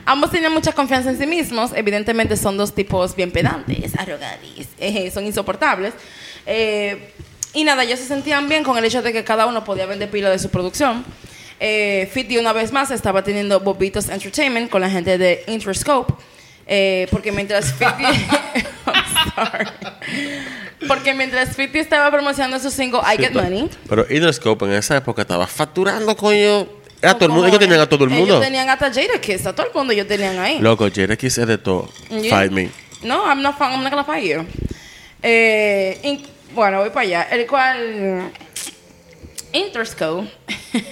ambos tenían mucha confianza en sí mismos. Evidentemente son dos tipos bien pedantes, arrogantes, eh, son insoportables. Eh, y nada, ellos se sentían bien con el hecho de que cada uno podía vender pila de su producción. Eh, Fitty una vez más estaba teniendo Bobitos Entertainment con la gente de Interscope. eh, porque mientras Fitty... I'm sorry. Porque mientras Fitty estaba promocionando su single I Get Money... Pero Interscope en esa época estaba facturando, coño. A todo el mundo. Ellos tenían a todo el mundo. Ellos tenían hasta Jada Kiss, a todo el mundo ellos tenían ahí. Loco, X es de todo. Fight me. No, I'm not, I'm not gonna fight you. Eh, bueno, voy para allá. El cual. Interscope,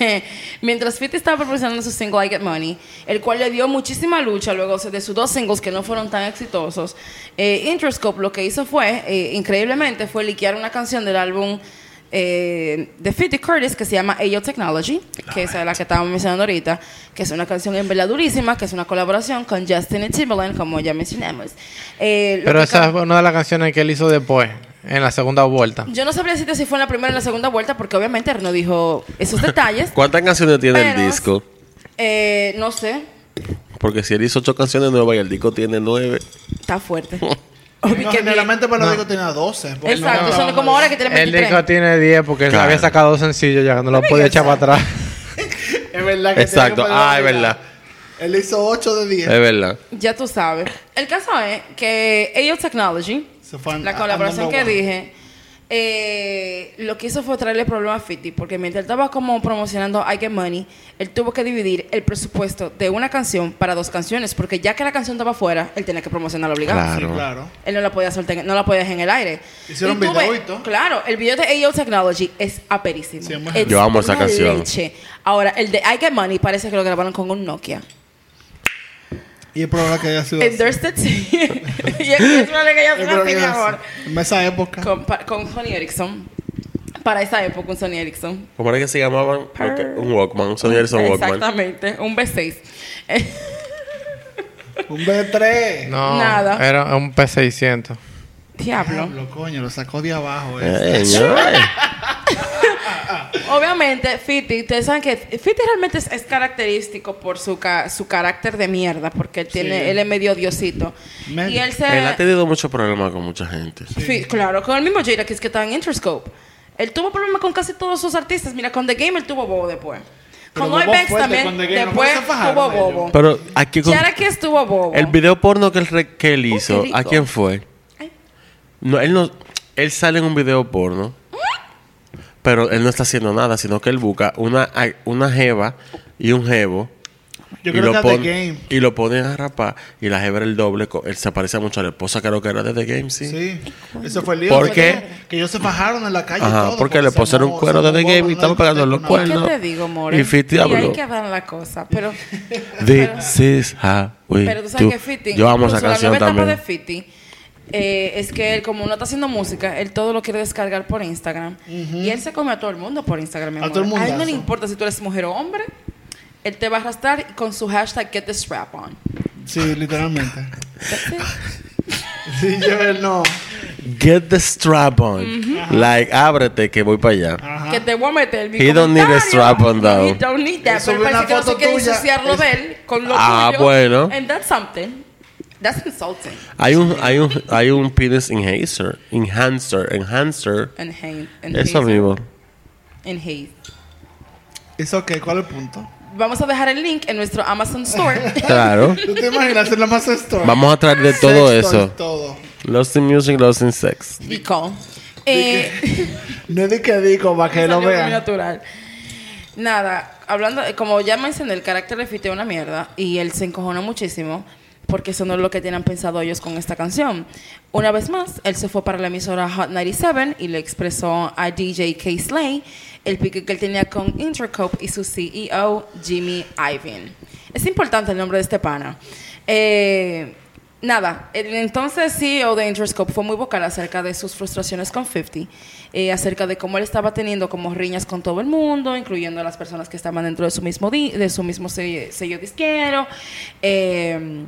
mientras Fitty estaba proporcionando su single I Get Money, el cual le dio muchísima lucha luego de sus dos singles que no fueron tan exitosos, eh, Interscope lo que hizo fue, eh, increíblemente, fue liquear una canción del álbum eh, de Fitty Curtis que se llama Ayo Technology, que es la que estábamos mencionando ahorita, que es una canción en verdad durísima, que es una colaboración con Justin y Timberland, como ya mencionamos. Eh, Pero esa es una de las canciones que él hizo después, en la segunda vuelta. yo no sabría decirte si fue en la primera o en la segunda vuelta, porque obviamente no dijo esos detalles. ¿Cuántas canciones tiene el disco? Eh, no sé, Porque si él hizo ocho canciones nuevas y el disco tiene nueve. está fuerte. No, que generalmente para los discos tenía 12. porque Exacto, no- son como ahora que tiene El 23. disco tiene 10 porque él Claro. había sacado dos sencillos ya, no lo podía echar para atrás. Es verdad que Exacto. tiene que Ah, es verdad. Él hizo 8 de 10. Es verdad. Ya tú sabes. El caso es que Ayo Technology, Se fue an- la colaboración que dije, eh, lo que hizo fue traerle problemas a Fitty, porque mientras él estaba como promocionando I Get Money, él tuvo que dividir el presupuesto de una canción para dos canciones, porque ya que la canción estaba fuera, él tenía que promocionarla obligado. Claro. Sí, claro. Él no la podía soltar, no la podía dejar en el aire. Hicieron video y todo. Claro, el video de AO Technology es aperísimo. Sí, es Yo amo esa canción. leche. Ahora, el de I Get Money parece que lo grabaron con un Nokia. Y es probable que haya sido. Tea. y es y es probable que haya Es sido así, mi amor. En esa época. Con, pa- con Sony Ericsson. Para esa época, un Sony Ericsson. ¿Cómo era que se llamaban? Un Walkman. Un Sony Ericsson Walkman. Exactamente, un B6. Un B3. No, Nada. era un P600. Diablo. Diablo, coño, lo sacó de abajo. eh. Obviamente, Fiti, ustedes saben que Fiti realmente es, es característico por su, ca- su carácter de mierda, porque él tiene, Sí. él es medio diosito. Y él se... Él ha tenido muchos problemas con mucha gente. Fi- claro, con el mismo Jada Kiss que está en Interscope. Él tuvo problemas con casi todos sus artistas. Mira, con The Game él tuvo bobo después. Pero Con fuerte también, después ¿Cómo se fajaron tuvo bobo. Pero aquí con- Jada Kiss tuvo bobo. el video porno que él, que él hizo. ¿a quién fue? Ay. No, él no, él sale en un video porno, pero él no está haciendo nada, sino que él busca una, una jeva y un jevo. Yo y creo lo que pon- The Game. Y lo ponen a rapar y la jeva era el doble. co- Él se parece mucho a la esposa, creo que era de The Game, sí. Sí. Ese fue el lío. ¿Por de qué? Que, que ellos se fajaron en la calle. y Ajá, todo, porque le pusieron un cuero de The Game y estaban hay pegando los discoteca, ¿Qué cuernos. te digo, More? Y Fiti y habló. ahí quedan las cosas. Pero, This is how we pero tú sabes do. que Fiti... Yo amo esa canción la de. Fiti eh, es que él, como no está haciendo música, él todo lo quiere descargar por Instagram. Y él se come a todo el mundo por Instagram, mi A amor. todo el A él no le importa si tú eres mujer o hombre. Él te va a arrastrar con su hashtag Get the Strap On. Sí, literalmente. Sí, yo él no. Get the strap on. Like, ábrete que voy para allá. Ajá. Que te voy a meter mi He don't need a strap on, though. He don't need that. Pero parece que no se quiere Es- de él con lo Ah, tuyo. bueno. And that's something. That's insulting. Hay un, hay un, hay un penis enhancer, enhancer, enhancer. And Eso mismo. And hate. ¿Es ok? ¿Cuál es el punto? Vamos a dejar el link en nuestro Amazon Store. Claro. ¿Tú te imaginas la más store? Vamos a traer de todo Sex eso. Todo. Lost in music, lost in sex. Dico. Eh, No es de que digo para que lo vean. natural. Nada. hablando, como ya mencioné, el carácter de Fiti es una mierda y él se encojonó muchísimo porque eso no es lo que tienen pensado ellos con esta canción. Una vez más, él se fue para la emisora Hot 97 y le expresó a DJ K. Slay el pique que él tenía con Intercope y su CEO Jimmy Iovine. Es importante el nombre de este pana. Eh, Nada, el entonces CEO de Interscope fue muy vocal acerca de sus frustraciones con 50, eh, acerca de cómo él estaba teniendo como riñas con todo el mundo, incluyendo a las personas que estaban dentro de su mismo, de su mismo sello, sello disquero. eh,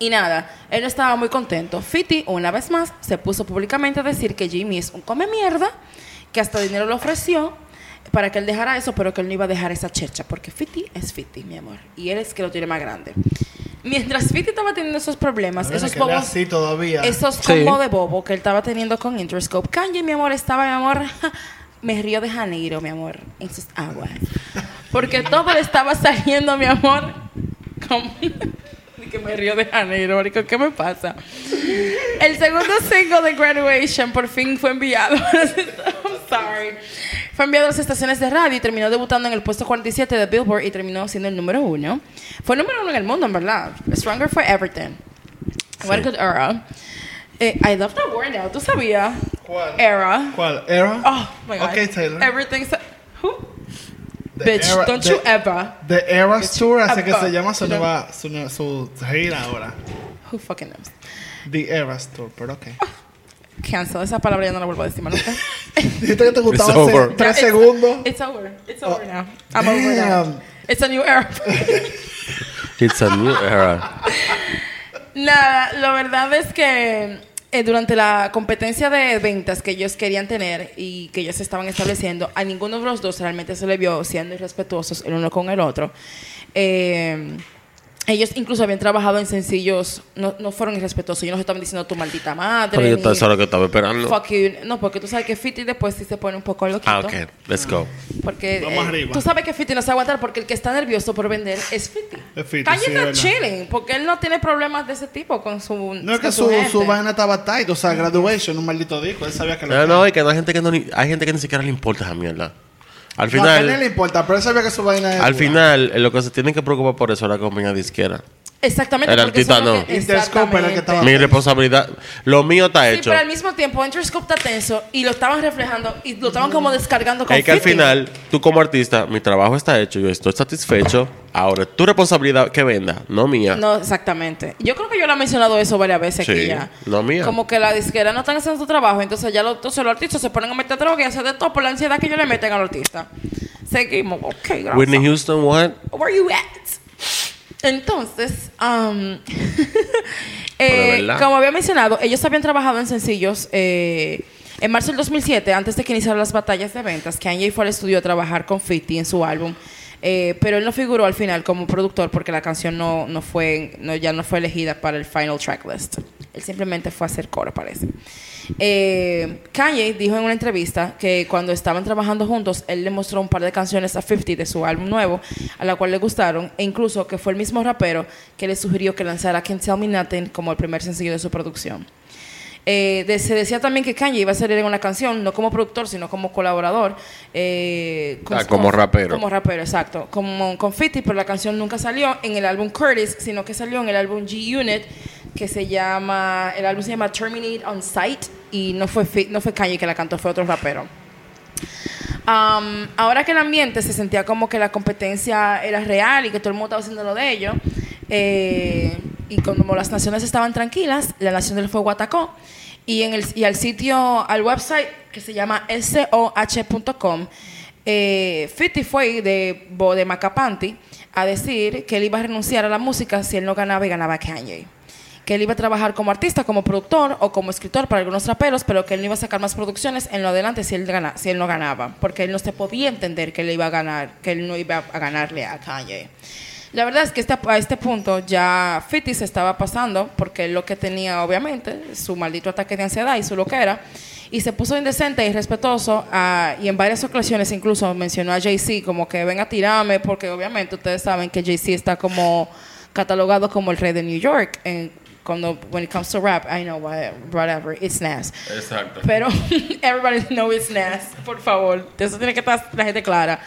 y nada, él estaba muy contento. 50, una vez más, se puso públicamente a decir que Jimmy es un come mierda, que hasta dinero le ofreció para que él dejara eso, pero que él no iba a dejar esa chercha, porque 50 es 50, mi amor, y él es que lo tiene más grande. Mientras 50 estaba teniendo esos problemas, esos bobos, así todavía. esos Sí. combos de bobo que él estaba teniendo con Interscope, Kanye, mi amor, estaba, mi amor, me río de Janeiro, mi amor, en sus aguas. Porque todo le estaba saliendo, mi amor, como... Que me río de Janeiro, marico, ¿qué me pasa? El segundo single de Graduation por fin fue enviado. I'm sorry. Fue enviado a las estaciones de radio y terminó debutando en el puesto 47 de Billboard y terminó siendo el número uno. Fue el número uno en el mundo, en verdad. Stronger for everything. What a good era. Eh, I love that word now. ¿Tú sabías? ¿Cuál? Era. ¿Cuál? ¿Era? Oh my God. Ok, Taylor. Everything's. Who? The Bitch, Era- don't the- you ever. The Eras Tour, así que se llama su nueva su, su gira ahora. Who fucking knows? The Eras Tour, pero ok. Cancel. Esa palabra ya no la vuelvo a decir más nunca. Dijiste que te gustaba It's hace over. tres Yeah, segundos. It's over. It's Oh, over now. I'm over now. It's a new era. It's a new era. Nada, la verdad es que eh, durante la competencia de ventas que ellos querían tener y que ellos estaban estableciendo, a ninguno de los dos realmente se le vio siendo irrespetuosos el uno con el otro. Eh, ellos incluso habían trabajado en sencillos, no, no fueron irrespetuosos, ellos nos estaban diciendo tu maldita madre. Pero yo ni estaba eso es lo que estaba esperando. fuck you. No, porque tú sabes que Fiti después sí se pone un poco loquito. Ah, ok. Let's go. Porque Vamos eh, arriba. tú sabes que Fiti no se va a aguantar porque el que está nervioso por vender es Fiti. Es Fiti, Kanye sí, chilling porque él no tiene problemas de ese tipo con su No es que su, gente. su vaina estaba tight, o sea, graduation, un maldito disco. Él sabía que lo No, no, y que no hay gente que no, ni- hay gente que ni siquiera le importa esa mierda. Al No, a él le final, importa, pero él sabía que su vaina es al final, eh, lo que se tienen que preocupar por eso es la compañía disquera. Exactamente. El porque artista lo no. que- Interscope era el que estaba- Mi responsabilidad, lo mío está Sí, hecho. pero al mismo tiempo Interscope está tenso y lo estaban reflejando y lo estaban como descargando con Es que al final, tú como artista, mi trabajo está hecho, yo estoy satisfecho. Ahora, tu responsabilidad que venda, no mía. No, exactamente. Yo creo que yo le he mencionado eso varias veces Sí, aquí ya. no mía. Como que la disquera no están haciendo su trabajo, entonces ya los, entonces los artistas se ponen a meter droga y hacer de todo por la ansiedad que ellos le meten al artista. Seguimos. Ok, gracias. Whitney Houston, what? Where you at? Entonces, um, eh, como había mencionado, ellos habían trabajado en sencillos eh, en marzo del 2007, antes de que iniciaran las batallas de ventas. Kanye fue al estudio a trabajar con 50 en su álbum. Eh, pero él no figuró al final como productor porque la canción no, no fue, no, ya no fue elegida para el final tracklist. Él simplemente fue a hacer coro, parece. Eh, Kanye dijo en una entrevista que cuando estaban trabajando juntos, él le mostró un par de canciones a 50 de su álbum nuevo, a la cual le gustaron, e incluso que fue el mismo rapero que le sugirió que lanzara Can't Tell Me Nothing como el primer sencillo de su producción. Eh, de- se decía también que Kanye iba a salir en una canción, no como productor, sino como colaborador. eh, con- Ah, como rapero. Como rapero, exacto. Como con 50, pero la canción nunca salió en el álbum Curtis, sino que salió en el álbum G-Unit, que se llama, el álbum se llama Terminate on Sight, y no fue, no fue Kanye que la cantó, fue otro rapero. Um, ahora que el ambiente se sentía como que la competencia era real y que todo el mundo estaba haciendo lo de ello, eh, y como las naciones estaban tranquilas, la nación del fuego atacó. Y, en el, y al sitio, al website que se llama soh.com, eh, 50 fue de, de Macapanti a decir que él iba a renunciar a la música si él no ganaba y ganaba Kanye que él iba a trabajar como artista, como productor o como escritor para algunos raperos, pero que él no iba a sacar más producciones en lo adelante si él, si él no ganaba, porque él no se podía entender que él iba a ganar, que él no iba a ganarle a Kanye. La verdad es que este- a este punto ya 50 se estaba pasando, porque lo que tenía, obviamente, su maldito ataque de ansiedad y su loquera, y se puso indecente y irrespetuoso, ah, y en varias ocasiones incluso mencionó a Jay-Z como que ven a tirarme, porque obviamente ustedes saben que Jay-Z está como catalogado como el rey de New York. En, cuando, when it comes to rap, I know why- whatever, it's Nas. Exacto. Pero everybody knows it's Nas, por favor. Eso tiene que estar la gente clara.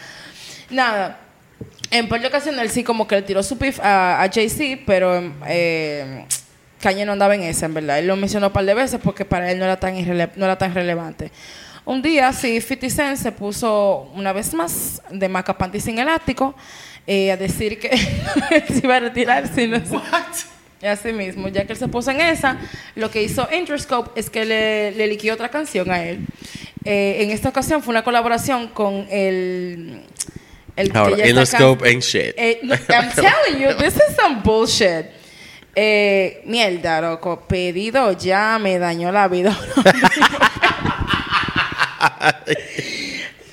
Nada. En par de ocasiones él sí como que le tiró su pif a, a Jay-Z, pero eh, Kanye no andaba en esa, en verdad. Él lo mencionó un par de veces porque para él no era tan, no era tan relevante. Un día, sí, 50 Cent se puso una vez más de maca panty sin elástico eh, a decir que se iba a retirar si no se- y así mismo, ya que él se puso en esa, lo que hizo Interscope es que le, le liquidó otra canción a él. Eh, en esta ocasión fue una colaboración con el... el que Ahora, ya Interscope ain't shit. Eh, I'm telling you, this is some bullshit. Eh, mierda, loco. Pedido ya me dañó la vida.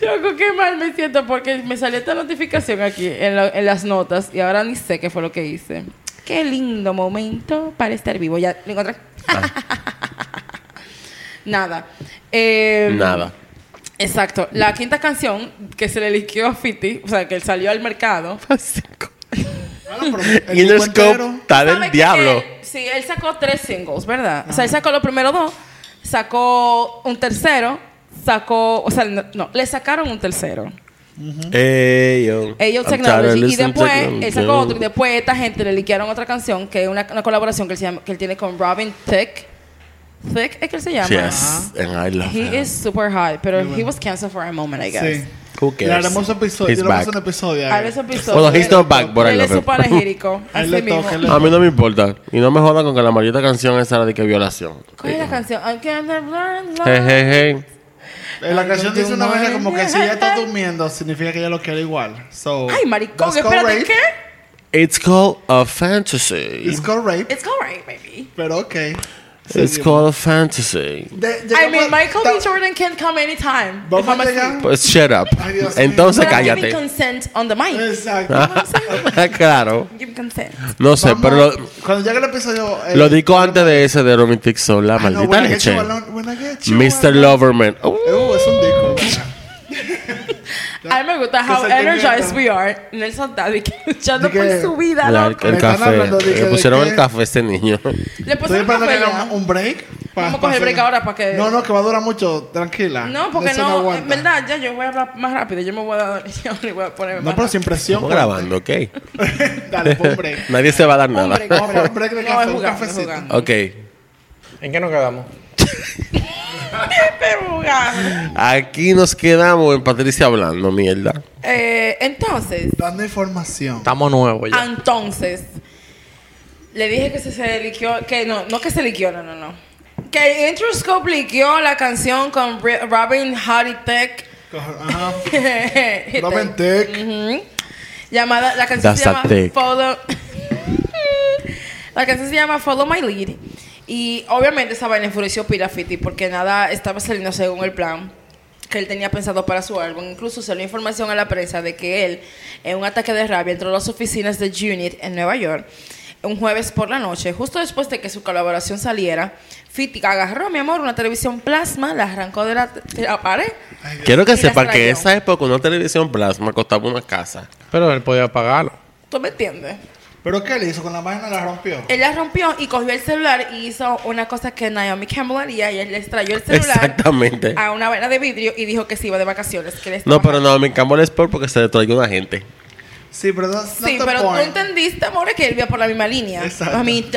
Loco, qué mal me siento porque me salió esta notificación aquí en, la- en las notas y ahora ni sé qué fue lo que hice. Qué lindo momento para estar vivo. Ya lo encontré. Nada. Eh, Nada. Exacto. La quinta canción que se le liquió a Fiti, o sea, que salió al mercado. Bueno, pero el Interscope está ¿Sabe del diablo. él- sí, él sacó tres singles, ¿verdad? O sea, él sacó los primeros dos, sacó un tercero, sacó, o sea, no, no, le sacaron un tercero. Ey, yo. Ellos I'm tired of Technology. Y después technology. él sacó otro. Y después esta gente le liquearon otra canción que es una, una colaboración que él, se llama- que él tiene con Robin Thicke. Thicke es que él se llama. Yes, and I love him. He is super hot, pero he was canceled for a moment, I guess. Sí. Who Le cares? haremos un episodio. He's le back. hacer un episodio. a él. ver ese episodio. Well, he's not back, but I Él es love him. su panegírico. A él Así le mismo. toca, él le A mí no me importa. Y no me jodan con que la maldita canción esa era de que violación. ¿Cuál es la canción? I can't learn love. Hey, hey, hey. Eh, La canción dice una vaina como que si ella está durmiendo, significa que ella lo quiere igual. So, Ay, maricón, that's called espérate, rape. ¿qué? It's called a fantasy. It's called rape, It's alright, baby. pero ok. It's called a fantasy. De- I mean, Michael B. Jordan can come anytime. Vamos a llegar. Pues shut up. Ay, Dios. Entonces But cállate. consent on the mic. Exacto. claro. Give consent. No sé, Vamos- pero lo, cuando llegue el episodio. eh, lo digo antes de ese de Robin Dixon, la maldita when I get leche. you alone- when I get you Mr. Loverman. Uh, Uh, es un disco. A mí me gusta how energized we are. Nelson está luchando por su vida, la- loco. el café. hablando de que- Le de pusieron que- el café a este niño. Le Estoy pusieron esperando que café haga ya. un break. pa- Vamos a pa coger hacer- break ahora para que- No, no, que va a durar mucho. Tranquila. No, porque Eso no, aguanta. en verdad, ya yo voy a hablar más rápido. Yo me voy a dar, yo me voy a poner No, más pero sin presión. Estamos grabando, ¿ok? Dale, pon break. Nadie se va a dar nada. Hombre, Vamos a un break de No, café, es un jugando, es cafecito. jugando. Ok. ¿En qué nos quedamos? Aquí nos quedamos en Patricia hablando, mierda. Eh, entonces, Dando información. Estamos nuevos ya. entonces, le dije que se, se liquió, que no, no que se liquió, no, no, no. Que Interscope liquió la canción con Robin Hardy Tech. Ajá. Robin Thicke. Ujú. Llamada, la canción That's se llama. Follow. la canción se llama Follow My Lead. Y obviamente esa vaina enfureció Pira Fiti porque nada estaba saliendo según el plan que él tenía pensado para su álbum. Incluso salió información a la prensa de que él, en un ataque de rabia, entró a las oficinas de Unit en Nueva York un jueves por la noche, justo después de que su colaboración saliera. Fiti agarró, mi amor, una televisión plasma, la arrancó de la, de la pared. Quiero que sepan que esa época una televisión plasma costaba una casa. Pero él podía pagarlo. ¿Tú me entiendes? ¿Pero qué le hizo? ¿Con la vaina la rompió? Él la rompió y cogió el celular y hizo una cosa que Naomi Campbell haría y él le extrayó el celular Exactamente. a una vaina de vidrio y dijo que se iba de vacaciones. Que él No, pero no, me encambó el sport porque se destruyó una gente. Sí, pero that's not Sí, the pero tú entendiste, amor, que él iba por la misma línea. Exacto. A mí,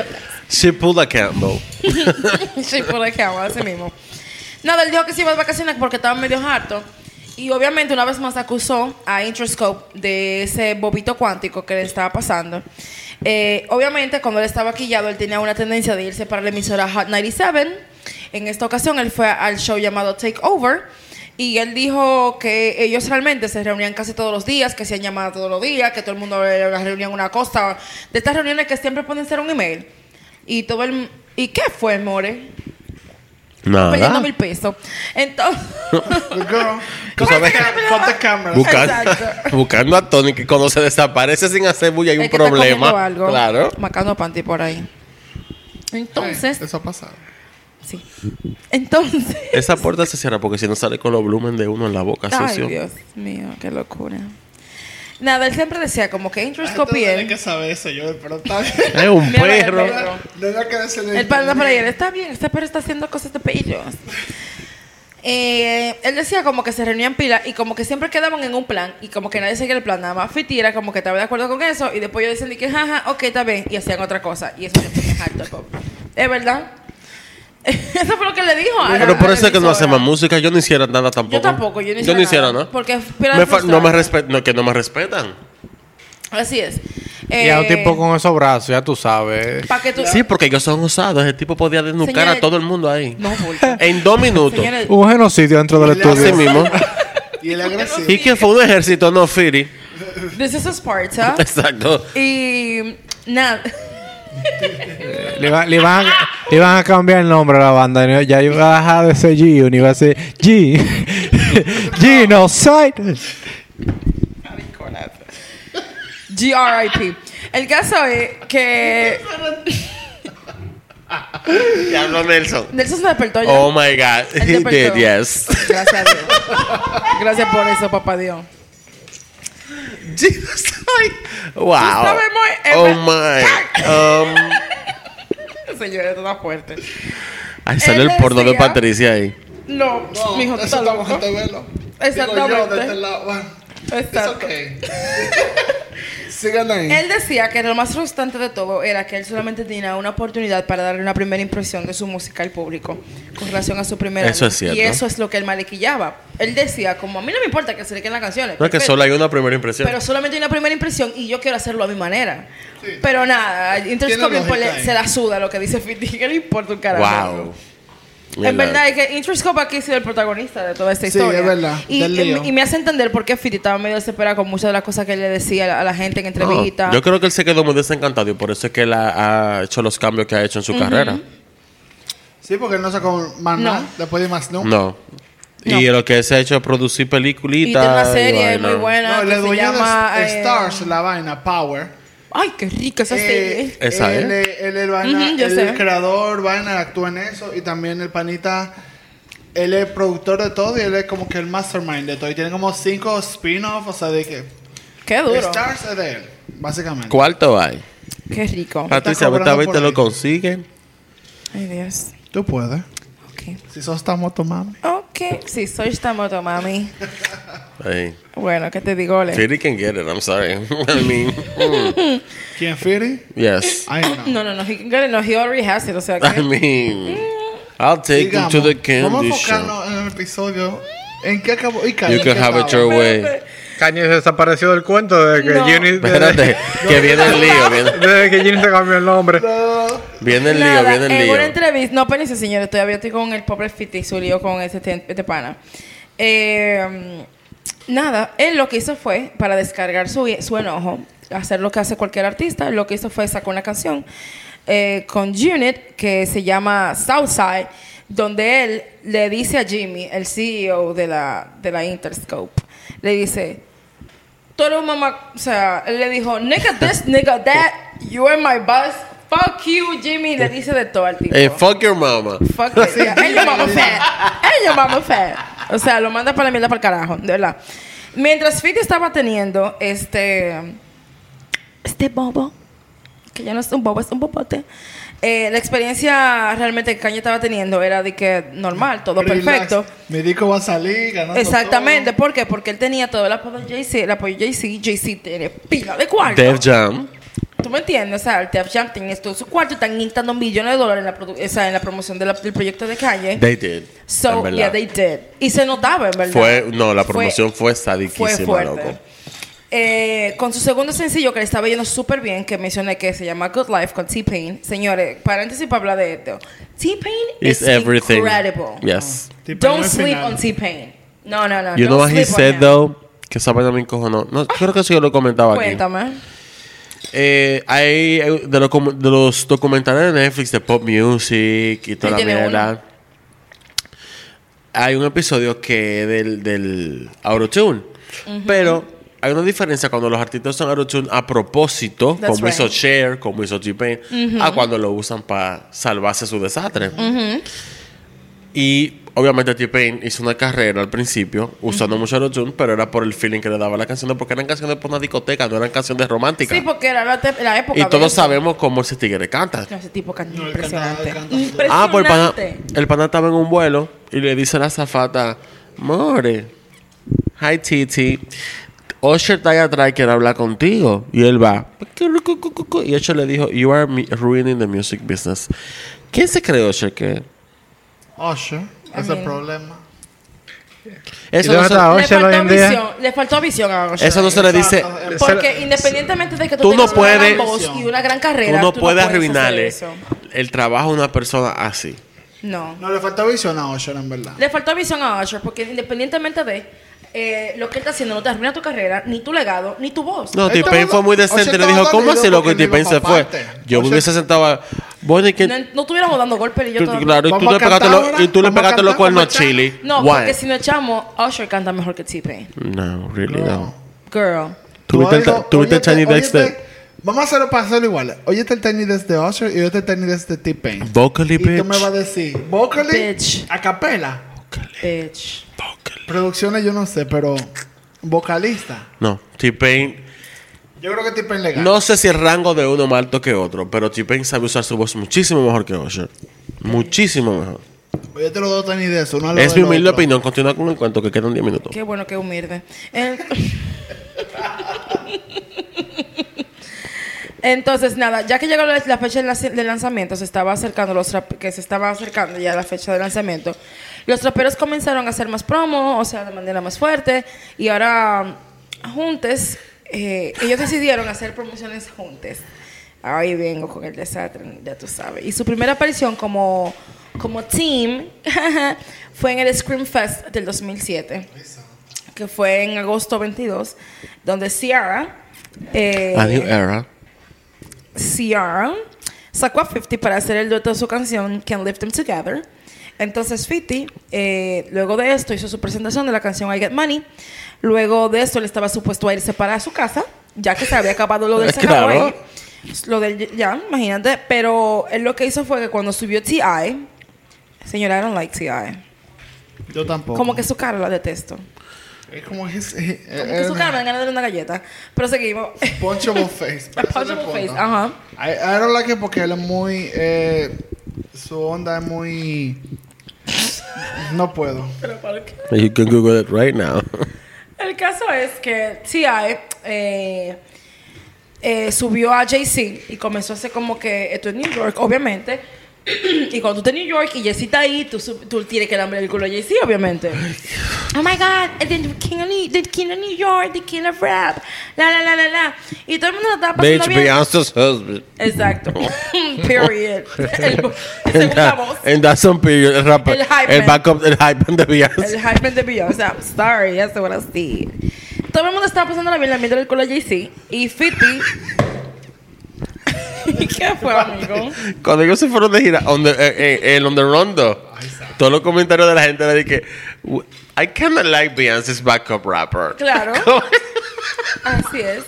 She pulled a Campbell. sí, por la cámara, así mismo. Nada, él dijo que se iba de vacaciones porque estaba medio harto. Y obviamente una vez más acusó a Interscope de ese bobito cuántico que le estaba pasando. Eh, obviamente cuando él estaba quillado él tenía una tendencia de irse para la emisora Hot 97. En esta ocasión él fue al show llamado Take Over. Y él dijo que ellos realmente se reunían casi todos los días, que se han llamado todos los días, que todo el mundo era una reunión, una cosa. De estas reuniones que siempre pueden ser un email. Y todo el... ¿Y qué fue, More? Perdiendo Nada. mil pesos. Entonces... Girl. Tú sabes- Cut the camera. Buscando, Exacto. buscando a Tony que cuando se desaparece sin hacer bulla hay un Es que está problema. comiendo algo, Claro. Macando panty por ahí. Entonces, Eso ha pasado. sí. Entonces. Esa puerta se cierra porque si no sale con los blumen de uno en la boca. Ay. Dios mío, qué locura. Nada, él siempre decía como que Ay, Interscope y Tiene él. que saber eso yo, pero está bien. Es un Mira, el perro. perro. No hay que decirle. El pana para él está bien, este perro está haciendo cosas de pellos. eh, él decía como que se reunían pila y como que siempre quedaban en un plan y como que nadie seguía el plan, nada más Fiti era como que estaba de acuerdo con eso y después ellos decían de que jaja, ok, está bien y hacían otra cosa y eso me pone harto. ¿Es verdad? eso fue lo que le dijo a la- Pero por eso es que no hacemos música. Yo no hiciera nada tampoco. Yo tampoco, yo no hiciera, Yo no hiciera nada. nada. Porque Me fa- no me respetan. No, que no me respetan. Así es. Y a un Eh, tipo con esos brazos, ya tú sabes. que tú... Sí, porque ellos son osados. Ese tipo podía desnucar a todo el mundo ahí. No. En dos minutos. Señores, Un genocidio dentro del le Así estudio. mismo. Y el agresivo. ¿Y quién fue un ejército? No, Firi. this is Sparta. Exacto. y nada. Le, va- le van, le van a cambiar el nombre a la banda. ¿no? Ya iba a dejar de ser G, y iba a ser G. Genocide. G.R.I.P. El caso es que Ya habló Nelson. Nelson se despertó ya. Oh my God. He did, yes. Gracias a Dios. Gracias por eso, papá Dios. Jesus. Wow. sabes muy- Oh my. Um, Señores, esto está fuerte. ahí salió el porno de Patricia ahí. No, No, mijo, tú estás loco. Exactamente. Digo yo, de este lado, bueno, Exacto. okay. Sigan ahí. Él decía que lo más frustrante de todo era que él solamente tenía una oportunidad para darle una primera impresión de su música al público con relación a su primera Eso es cierto. Y eso es lo que él malequillaba. Él decía, como a mí no me importa que se le queden las canciones. No es que solo hay una primera impresión. Pero solamente hay una primera impresión y yo quiero hacerlo a mi manera. Pero nada, Interscope ahí. se la suda lo que dice Fiti, que le importa un carajo. wow. En verdad es que Interscope aquí ha sido el protagonista de toda esta Sí, historia. es verdad, Y, del lío. y me hace entender por qué Fiti estaba medio desesperado con muchas de las cosas que él le decía a la, gente en No, entrevistas. yo creo que él se quedó muy desencantado y por eso es que él ha, ha hecho los cambios que ha hecho en su carrera. Sí, porque él no sacó más No. nada. Después de más no. No. No. Y lo que se ha hecho es producir peliculitas. Y tiene una serie muy buena No, que le se llama... de eh, Stars, la vaina, Power. Ay, qué rica esa Eh, serie. Esa, él, ¿eh? es- él es el vaina, Ujú, yo el sé. creador, vaina, actúa en eso. Y también el panita, él es productor de todo y él es como que el mastermind de todo. Y tiene como cinco spin-offs, o sea, de que... Qué duro. Stars es de él, básicamente. ¿Cuánto hay? Qué rico. Patricia, esta vez te lo consiguen. Ay, Dios. Tú puedes. Ok. Si sos tan moto, mami. Ok. Sí, soy esta moto, mami. Hey. Bueno, ¿qué te digo, Ole? Firi can get it, I'm sorry. I mean, mm, ¿Quién, yes. Ay, no. No, no, no. He can get it. No, he already has it. O sea, I que... mean, I'll take you Sigamos. to the Vamos a candy shop. enfocarnos en el episodio. ¿En qué acabó? ¿Y You can have it your way. Caño desapareció del cuento desde que No. Ginny. Espérate, que viene el lío. Viene, desde que Ginny se cambió el nombre. viene el lío, Nada, viene el en lío. una entrevista, no, espérense, señores, todavía estoy con el pobre Fiti su lío con ese te- este pana. Eh, nada, él lo que hizo fue, para descargar su, su enojo, hacer lo que hace cualquier artista, lo que hizo fue sacar una canción eh, con Unit que se llama Southside, donde él le dice a Jimmy, el CEO de la, de la Interscope, le dice, tú eres un mamá, o sea, él le dijo, nigga this, nigga that, you are my boss, fuck you, Jimmy, le dice de todo al tipo. Hey, fuck your mama. Fuck it, yeah. Él your mama fat. Él your mama fat. O sea, lo manda para la mierda para el carajo, de verdad. Mientras Fiti estaba teniendo este... Este bobo, que ya no es un bobo, es un bobote. eh, la experiencia realmente que Kanye estaba teniendo era de que normal, todo Relax. perfecto. Mi disco va a salir ganando Exactamente, todo. ¿por qué? Porque él tenía todo el apoyo de Jay-Z, el apoyo de Jay-Z, Jay-Z tiene pila de cuarto. Def Jam. ¿Tú me entiendes? O sea, el Def Jam tiene todo su cuarto y están inyectando millones de dólares en la, produ- o sea, en la promoción de la- del proyecto de Kanye. They did. So, en verdad. yeah, they did. Y se notaba, en verdad. Fue, no, la promoción fue, fue sadiquísima, loco. Eh, con su segundo sencillo que le estaba yendo súper bien, que mencioné que se llama Good Life con T-Pain. Señores, paréntesis para hablar de esto. T-Pain everything. incredible. Yes. Don't no es sleep on T-Pain. No, no, no. You know what he said him. though? Que esa vaina me encojonó. No, creo que eso yo lo comentaba aquí. Cuéntame. Eh, hay eh, de, los com- de los documentales de Netflix de pop music y toda la mierda. Hay un episodio que del, del autotune. Pero hay una diferencia cuando los artistas usan autotune a propósito, That's como hizo. Cher, como hizo T-Pain, a cuando lo usan para salvarse su desastre. Y obviamente T-Pain hizo una carrera al principio usando mucho autotune, pero era por el feeling que le daba la canción, porque eran canciones por una discoteca, no eran canciones románticas. Sí, porque era la, época. y todos eso. sabemos cómo ese tigre canta. No, ese tipo canta No, impresionante. canta- él canta impresionante. Ah, pues el pana, el pana estaba en un vuelo y le dice a la zafata, More, hi Titi, Usher está ahí atrás y quiere hablar contigo. Y él va. Y Usher le dijo, you are ruining the music business. ¿Quién se cree Usher que? Usher, es el problema. Eso ¿Y no, se, Le hoy faltó, en día? visión, le faltó visión a Usher. eso no se le dice. Porque independientemente de que tú, Tú no tengas una gran puedes- voz y una gran Tú carrera, no puedes arruinarle el trabajo a una persona así. No. No le falta visión a Usher, en verdad. Le faltó visión a Usher porque independientemente de eh, lo que él está haciendo, no te arruina tu carrera, ni tu legado, ni tu voz. No, T-Pain fue muy decente. Le dijo, ¿cómo así, loco? Y T-Pain se fue. Yo me hubiese sentado. a- Bueno, y que. no, no estuviéramos dando golpes y yo tú- claro, y tú le a pegaste, ahora. y tú le pegaste los cuernos a Chili. No, Why? porque si no echamos, Usher canta mejor que T-Pain. No, really no. Girl. ¿Tuviste el, Tiny Desk óyete- de Vamos a hacerlo para hacerlo igual. Oye, el Tiny Desk de Usher y oye el Tiny Desk de T-Pain. Vocally, Y tú me bitch. vas a decir, vocally, Bitch. a capela. Bitch. Producciones yo no sé, pero vocalista. No, T-Pain. Yo creo que T-Pain le gana. No sé si el rango de uno más alto que otro, pero T-Pain sabe usar su voz muchísimo mejor que Usher. Muchísimo mejor. Oye, te lo doy Desk. Uno al lado Es mi humilde otro. opinión. Continúa con el cuento que quedan 10 minutos. Qué bueno que humilde. Eh, Entonces, nada, ya que llegó la, fecha de, lanz- de lanzamiento, se estaba acercando los rap- que se estaba acercando ya la fecha de lanzamiento. Los traperos comenzaron a hacer más promo, o sea, de manera más fuerte, y ahora juntes, eh, ellos decidieron hacer promociones juntes. Ahí vengo con el desastre, ya tú sabes. Y su primera aparición como, como team fue en el Scream Fest del 2007 que fue en agosto 22, donde Ciara, eh, A new era. Ciara sacó a 50 para hacer el dueto de su canción Can't Lift Them Together. Entonces 50, eh, luego de esto, hizo su presentación de la canción I Get Money. Luego de esto, él estaba supuesto a irse para su casa, ya que se había acabado lo del Claro. Lo del, ya, imagínate. Pero él lo que hizo fue que cuando subió T.I., señora, I don't like T.I. Yo tampoco. Como que su cara la detesto. Es como que es. eh, Como que su cara me ganas de una galleta. Pero seguimos. Punchable face. Punchable face, ajá. I, I don't like it porque él es muy. Eh, su onda es muy. No puedo. You can Google it right now. El caso es que T.I. Eh, eh, subió a Jay-Z y comenzó a hacer como que esto en New York, obviamente. Y cuando tú estás en New York y Jay-Z está ahí, tú, tú tienes que darle el culo a Jay-Z, obviamente. oh my God, and then the king, of New, the king of New York, the king of rap, la la la la la. Y todo el mundo lo estaba pasando Bitch, bien. Beyoncé's husband. Exacto. Period. El, segunda that, voz. and that's some period. El, rap, El hype el backup, el hype de Beyoncé. El hype de Beyoncé. I'm sorry, that's what I see. Todo el mundo estaba pasando la bien la mierda del culo a Jay-Z. Y 50. ¿Y qué fue, amigo? Cuando ellos se fueron de gira, on the, eh, eh, el On The Rondo, todos los comentarios de la gente era de que "W- I kinda like Beyoncé's backup rapper. Claro. Así es.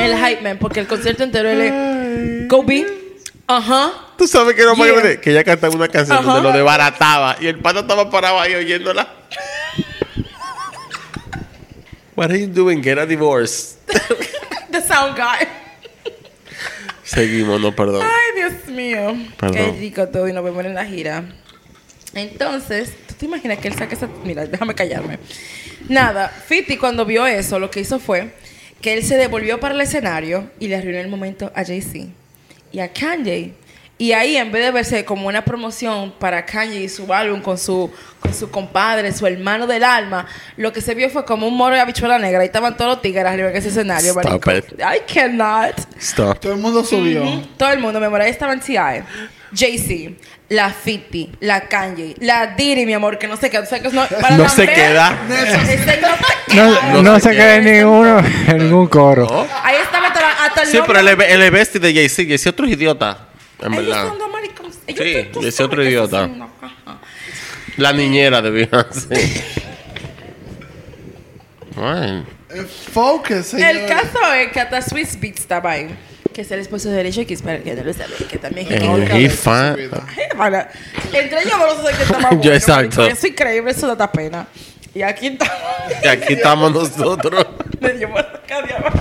El hype man, porque el concierto entero él es Go B. Ajá. Tú sabes que era Yeah. grande? Que ella cantaba una canción Ajá. donde lo desbarataba y el pata estaba parado ahí oyéndola. What are you doing? Get a divorce. The sound guy. Seguimos, no, perdón. Ay, Dios mío. Perdón. Qué rico todo y nos vemos en la gira. Entonces, ¿tú te imaginas que él saque esa... Mira, déjame callarme. Nada, Fiti cuando vio eso, lo que hizo fue que él se devolvió para el escenario y le arruinó el momento a Jay-Z y a Kanye. Y ahí, en vez de verse como una promoción para Kanye y su álbum con su, con su compadre, su hermano del alma, lo que se vio fue como un moro de habichuela negra. Ahí estaban todos los tigres arriba en ese escenario. Stop marico. it. I cannot. Stop. Todo el mundo subió. Todo el mundo, mi amor. Ahí estaban T.I., Jay-Z, la 50, la Kanye, la Diddy, mi amor, que no se queda. o sea, que no, para No la se queda. no se queda. no, No se se queda en ninguno, en ningún coro. ¿No? Ahí estaba hasta, la- hasta el Sí, pero el, el bestie de Jay-Z, Jay-Z otro idiota. En Ellos verdad. son dos maricones. Ellos Sí, ese otro que idiota. La niñera de Beyoncé. Bueno. Eh, Focus, señor. El caso es que hasta Swiss Beats estaba ahí. Que es el esposo de Alicia Keys, para el que no lo sabe, que también es Eh, fan- entre ellos no sé qué está más Yo, bueno, exacto. es increíble, eso da pena. Y aquí estamos. Y aquí estamos nosotros. Me dio por acá de abajo.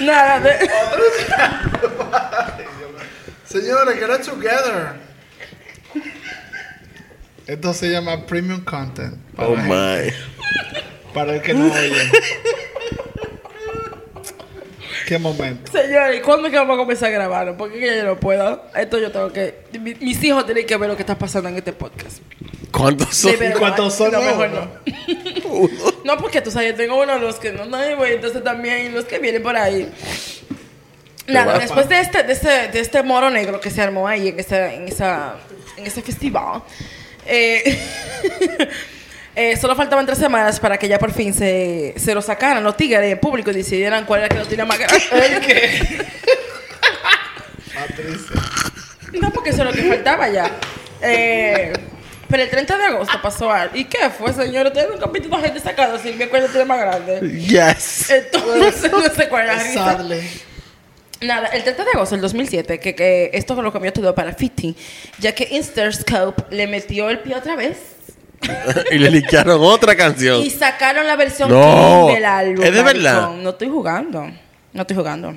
Nada, de... Señores, get it together. Esto se llama premium content. Para, Oh my. para el que no oye. Qué momento. Señores, ¿y cuándo es que vamos a comenzar a grabar? Porque yo no puedo. Esto yo tengo que. mi- mis hijos tienen que ver lo que está pasando en este podcast. ¿Cuántos son? Cuántos son? No, mejor no. no, porque tú sabes, yo tengo uno de los que no nadie güey, entonces también los que vienen por ahí. Nada, guapa. después de este, de este, de este moro negro que se armó ahí en ese, en esa, en ese festival, eh, eh, solo faltaban tres semanas para que ya por fin se, se lo sacaran los tigres en público y decidieran cuál era que lo tenía más grande. Patricia. No, porque eso es lo que faltaba ya. Eh, pero el 30 de agosto pasó algo. ¿Y qué fue, señor? Ustedes nunca han visto a gente sacada sin me acuerdo tiene más grande. Yes. Entonces, no sé cuál. Sadly. Nada, el 30 de agosto del 2007, que, que esto lo cambió todo para 50, ya que Interscope le metió el pie otra vez y le liquearon otra canción. y sacaron la versión No, del álbum. ¿es de verdad? No estoy jugando. No estoy jugando.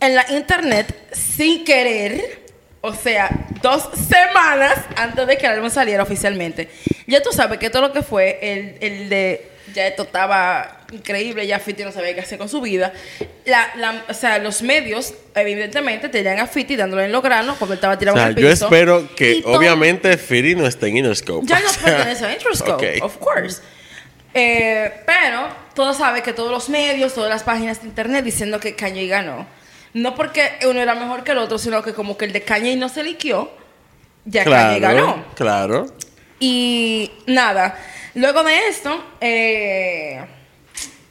En la internet, sin querer, o sea, dos semanas antes de que el álbum saliera oficialmente. Ya tú sabes que todo lo que fue el, el de. Ya esto estaba increíble, ya Fiti no sabía qué hacer con su vida. La, la- o sea, los medios, evidentemente, tenían a Fiti dándole en los granos cuando estaba O tirado sea, el yo piso. espero que obviamente Firi no esté en Interscope. ya no O pertenece a Interscope, ok. of course. Eh, pero todos saben que todos los medios, todas las páginas de internet diciendo que Kanye ganó. No porque uno era mejor que el otro, sino que como que el de Kanye no se liquió, ya Kanye ganó. Claro, claro. Y nada, luego de esto, eh,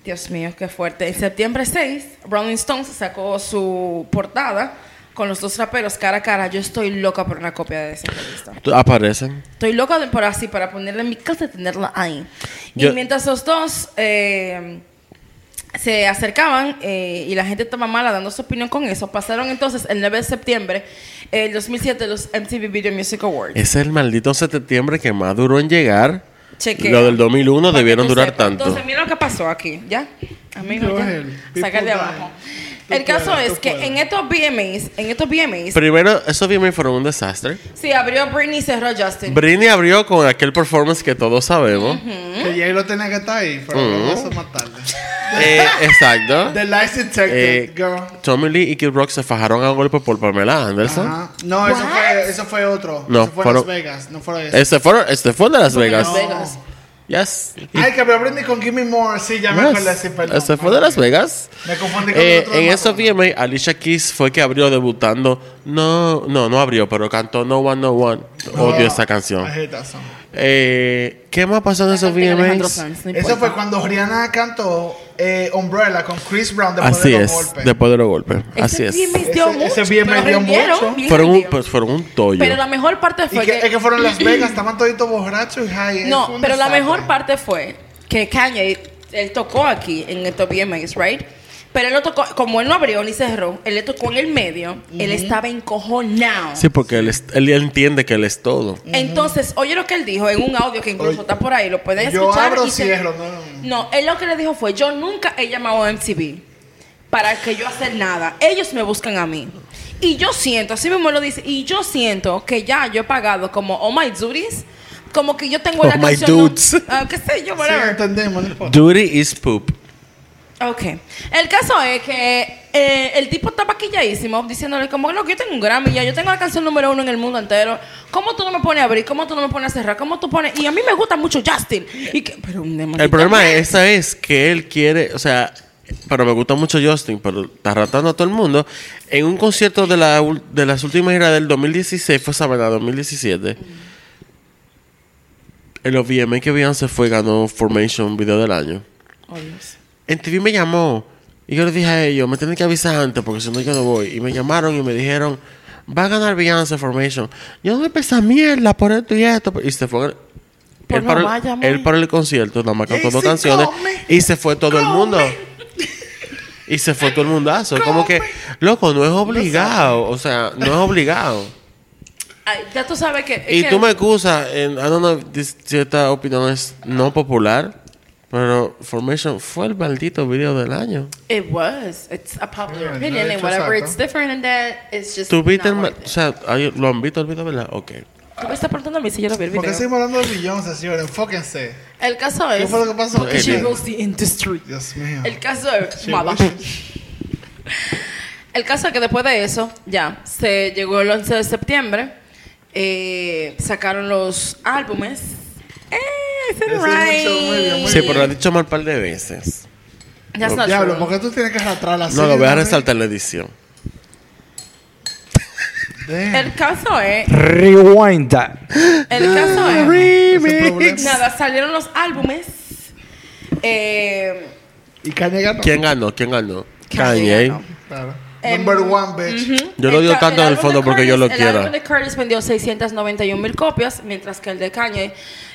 Dios mío, qué fuerte. En septiembre 6, Rolling Stones sacó su portada con los dos raperos cara a cara. Yo estoy loca por una copia de esa revista. Tú- Aparecen. Estoy loca de- por así, para ponerla en mi casa y tenerla ahí. Yo- Y mientras los dos eh, se acercaban eh, y la gente estaba mala dando su opinión con eso, pasaron entonces el 9 de septiembre del 2007 los MTV Video Music Awards. Es el maldito septiembre que más duró en llegar. Chequea. Lo del 2001 Para que debieron durar sepas. tanto. Entonces, mira lo que pasó aquí, ¿ya? Amigo, Go ya. Saca de abajo. El caso puedes, es que puedes. en estos VMAs, en estos VMAs, Primero, esos VMA fueron un desastre. sí, abrió Britney y cerró Justin. Britney abrió con aquel performance que todos sabemos. Que Jay lo tenía que estar ahí, pero lo vamos a tarde. Eh, exacto. The Lies Detected, Eh, girl. Tommy Lee y Kid Rock se fajaron a golpe por Pamela Anderson. Ajá. No, eso fue, eso fue otro. No, eso fue fueron- Las Vegas. No fue eso. Este fue, este fue de Las Vegas. Las Vegas. Yes. Ay, que abrió Britney con Gimme More. Sí, ya me Yes. acuerdo. Sí, perdón. Este fue de Las Vegas. Me confundí con Eh, otro en esos. VMA, Alicia Keys fue que abrió debutando. No, no, no abrió, pero cantó No One, No One. Odio Oh, esa canción. I hate that song. Eh, ¿Qué más pasó en esos VMAs? Sanz, no Eso fue cuando Rihanna cantó eh, Umbrella con Chris Brown después Así de los es, golpes. después de los golpes. Así es. Ese- mucho. ese VMA dio mucho. Fueron un, pues, fueron un tollo. Pero la mejor parte Y fue que, que... es que fueron Las Vegas, estaban toditos borrachos y high. No, pero la desastre. mejor parte fue que Kanye, él tocó aquí en estos VMAs, right? Pero él lo tocó, como él no abrió ni cerró, él le tocó en el medio, él estaba encojonado. Sí, porque él, es- él entiende que él es todo. Entonces, oye lo que él dijo en un audio que incluso Oye, está por ahí, lo pueden Yo escuchar. abro, y se- cierro. No, No, él lo que le dijo fue, yo nunca he llamado a MTV para que yo hacer nada. Ellos me buscan a mí. Y yo siento, así mismo lo dice, y yo siento que ya yo he pagado como All My Duties, como que yo tengo All la My canción... no- Dudes. Ah, qué sé yo, Sí, whatever. entendemos. no importa. Duty is poop. Ok. El caso es que eh, el tipo está paquilladísimo diciéndole como, no, que yo tengo un Grammy ya, yo tengo la canción número uno en el mundo entero. ¿Cómo tú no me pones a abrir? ¿Cómo tú no me pones a cerrar? ¿Cómo tú pones...? Y a mí me gusta mucho Justin. Y que, pero El problema es, esa es que él quiere, o sea, pero me gusta mucho Justin, pero está ratando a todo el mundo. En un concierto de, la, de las últimas giras del 2016, fue esa verdad, 2017. En los VMA que Beyoncé fue, ganó Formation Video del Año. Oh. En TV me llamó y yo le dije a ellos, me tienen que avisar antes porque si no yo no voy. Y me llamaron y me dijeron, va a ganar Beyoncé Formation. Yo no me pesa mierda por esto y esto. Y se fue. Pues él, paró, el- él paró el concierto, nada más cantó dos canciones come, y se fue todo el mundo. Y se fue todo el mundazo. Como que, loco, no es obligado. O sea, no es obligado. Ay, ya tú sabes que... Y que- tú me excusas, I don't know si esta opinión es no popular. Pero Formation fue el maldito video del año. It was. It's a popular Yeah, opinion, de and whatever exacto. it's different in that, it's just. ¿Tú viste el O sea, hay- ¿lo han visto el video, verdad? Ok. Tú me estás preguntando a mí si yo lo vi el ¿Por qué video. seguimos hablando de Beyoncé, señores? Enfóquense. El caso ¿Qué es. fue lo que pasó? Eh, She rules the industry. Dios mío. El caso es. Mala. El caso es que después de eso, ya, se llegó el 11 de septiembre, eh, sacaron los álbumes. ¡Eh! Ese right. mucho, muy bien, muy Sí, bien. pero lo has dicho mal un par de veces. That's not Diablo, true. ¿por qué tú tienes que arrastrar la No, lo voy a resaltar en la edición. El caso es. Rewind that. El caso es. Remix. Nada, salieron los álbumes. Eh, Y Kanye ganó. ¿Quién ganó? ¿Quién ganó? Kanye Kanye. ganó. Claro. Number one, bitch. Yo lo digo tanto en el fondo porque yo lo Curtis- El álbum de Curtis vendió 691 mil copias, mientras que el de Kanye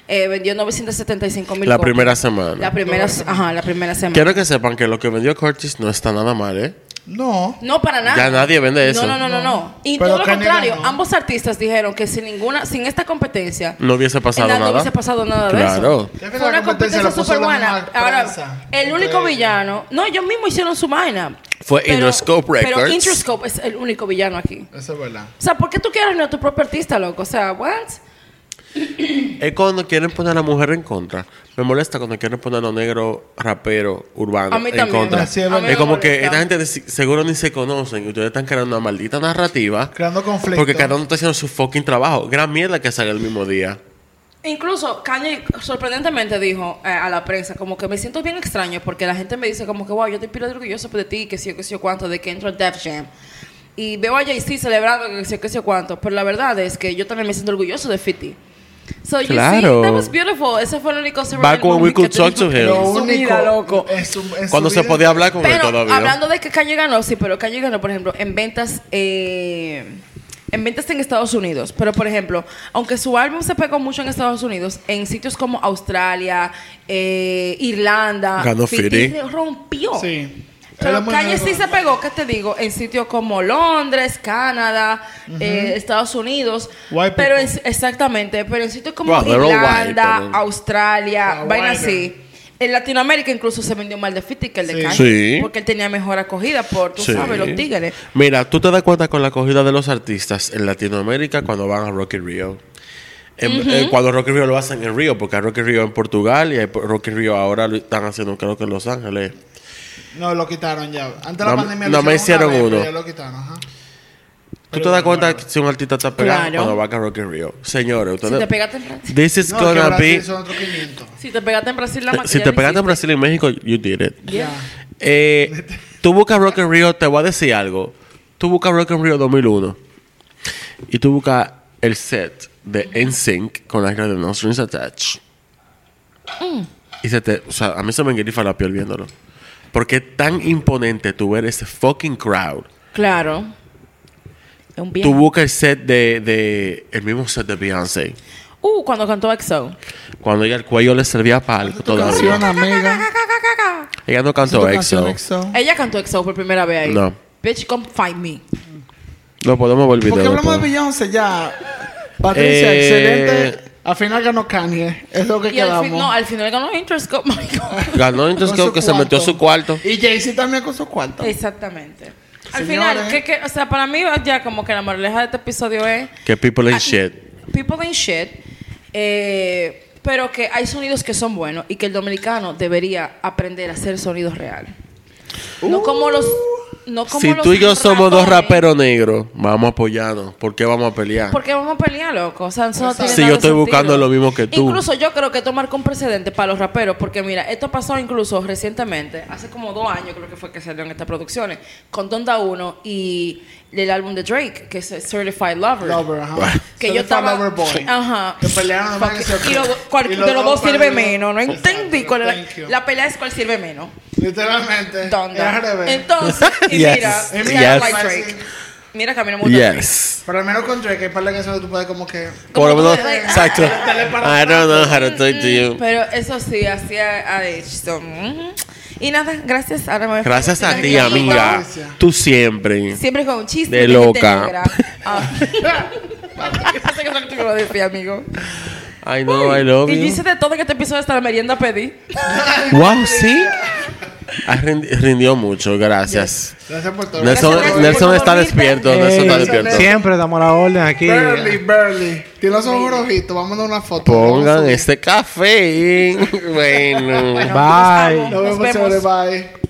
eh, vendió 975 mil La primera semana. La primera, ajá, la primera semana. Quiero que sepan que lo que vendió Curtis no está nada mal, ¿eh? No. No, para nada. Ya nadie vende eso. No, no, no, no. no. Y Pero todo lo contrario, ambos artistas dijeron que sin ninguna, sin esta competencia, No hubiese pasado nada, no hubiese pasado nada de Claro. eso. Fue una competencia súper buena. Ahora, el único villano, no, ellos mismos hicieron su vaina. Fue Pero- Interscope Pero Records. Interscope es el único villano aquí. Eso es verdad. O sea, ¿por qué tú quieres no tu propio artista, loco? O sea, what? Es cuando quieren poner a la mujer en contra. Me molesta cuando quieren poner a los negros raperos urbanos A mí en contra. Así es como que esta gente de- seguro ni se conocen y ustedes están creando una maldita narrativa. Creando conflicto. Porque cada uno está haciendo su fucking trabajo. Gran mierda que sale el mismo día. Incluso Kanye sorprendentemente dijo eh, a la prensa como que me siento bien extraño porque la gente me dice como que wow, yo te pido orgulloso de ti, que sí o que sí o cuánto, de que entro al Def Jam. Y veo a Jay-Z celebrando que sí o que sí o cuánto, pero la verdad es que yo también me siento orgulloso de 50. So, you Claro. see, that was beautiful. Ese fue el único Back when we could talk to him. Lo único. vida, loco. en su Cuando se podía hablar con él Pero todavía. hablando de que Kanye ganó, sí, pero Kanye ganó, por ejemplo, en ventas, eh, en ventas en Estados Unidos. Pero, por ejemplo, aunque su álbum se pegó mucho en Estados Unidos, en sitios como Australia, eh, Irlanda, Ganó 50 Fitty. rompió. Sí. Pero Kanye sí se pegó, ¿qué te digo? En sitios como Londres, Canadá, eh, Estados Unidos. White pero en- exactamente, pero en sitios como Well, white, Irlanda, Australia, vaina así. En Latinoamérica incluso se vendió más de 50 que el de Sí. Kanye. Sí. Porque él tenía mejor acogida por, tú Sí. sabes, los tigres. Mira, tú te das cuenta con la acogida de los artistas en Latinoamérica cuando van a Rocky Rio. En- eh, cuando Rocky Rio lo hacen en Río, porque hay Rocky Rio en Portugal y hay Rocky Rio ahora lo están haciendo creo que en Los Ángeles. No, lo quitaron ya. Antes de No- la pandemia no lo me hicieron una vez, uno. pero Ya lo quitaron, ajá. ¿Tú te das cuenta que si un artista está pegado Claro. cuando va a Rocky Rio? Señores, Si te pegaste en Brasil, This is No, que gonna Brasil be... son otros 500. si te pegaste en Brasil, la Eh, Si te pegaste en. Brasil y México, you did it. Yeah. Eh, tú buscas Rock in Rio, te voy a decir algo. Tú buscas Rock in Rio 2001 y tú buscas el set de NSYNC con la isla de No Strings Attached. Y se te, o sea, a mí se me engrifa la piel viéndolo. Porque es tan imponente tú ver ese fucking crowd. Claro. Es un bien. Tú buscas el set de, de el mismo set de Beyoncé. Uh, cuando cantó EXO. Cuando ella el cuello le servía para algo todavía. amiga. Ella no cantó EXO. EXO. Ella cantó EXO por primera vez ahí. No. Bitch, come find me. No podemos ver el Porque hablamos de. Beyoncé ya. Patricia, Eh, excelente. Al final ganó Kanye. Es lo que Y al, quedamos. fin, no, al final ganó Interscope. my God. Ganó su que se metió cuarto. su cuarto. Y Jay-Z también con su cuarto. Exactamente. Al Señores. final, o sea, para mí ya como que la moraleja de este episodio es Que people ain't Ah, shit. people ain't shit, eh, pero que hay sonidos que son buenos y que el dominicano debería aprender a hacer sonidos reales. No como los no como Si tú y yo somos dos raperos negros, vamos a apoyarnos. ¿Por qué vamos a pelear? ¿Por qué vamos a pelear, loco? O sea, eso no tiene Si nada yo estoy sentido. buscando lo mismo que tú. Incluso yo creo que esto marca un precedente para los raperos, porque mira, esto pasó incluso recientemente, hace como dos años creo que fue que salieron estas producciones, con Donda 1 y el álbum de Drake, que es Certified Lover. Lover, ajá. Que yo Certified estaba... Lover Boy. Ajá. Que se- Y do- cual- y de los dos sirve menos. No entendí cuál era. thank you. La pelea es cuál sirve menos. Literalmente. Donda. Entonces, y Yes. mira, Yes. mira Yes. Drake. Mira que a mí no me gusta. Yes. Pero al menos con Drake hay par de canciones que tú puedes como que... Por lo menos, exacto. I don't know how to talk to you. Pero eso sí, hacía a so, ujú. Y nada, gracias. Ahora me voy Gracias a ti, amiga. Tú siempre. Siempre con un chiste De loca. Ah. Pensé que eso que tú ibas a decir, amigo. I know, I love Y you. dice de todo en este episodio hasta la merienda pedí. Wow, sí. Ah, rindi- rindió mucho, gracias. Gracias por todo. Nelson, está despierto. Nelson está despierto. Siempre damos la orden aquí. Burley, Burley. Tiene los ojos rojitos. Vamos a dar una foto. Pongan este café. bueno. Bye. Nos vemos, Nos vemos. chévere, Bye.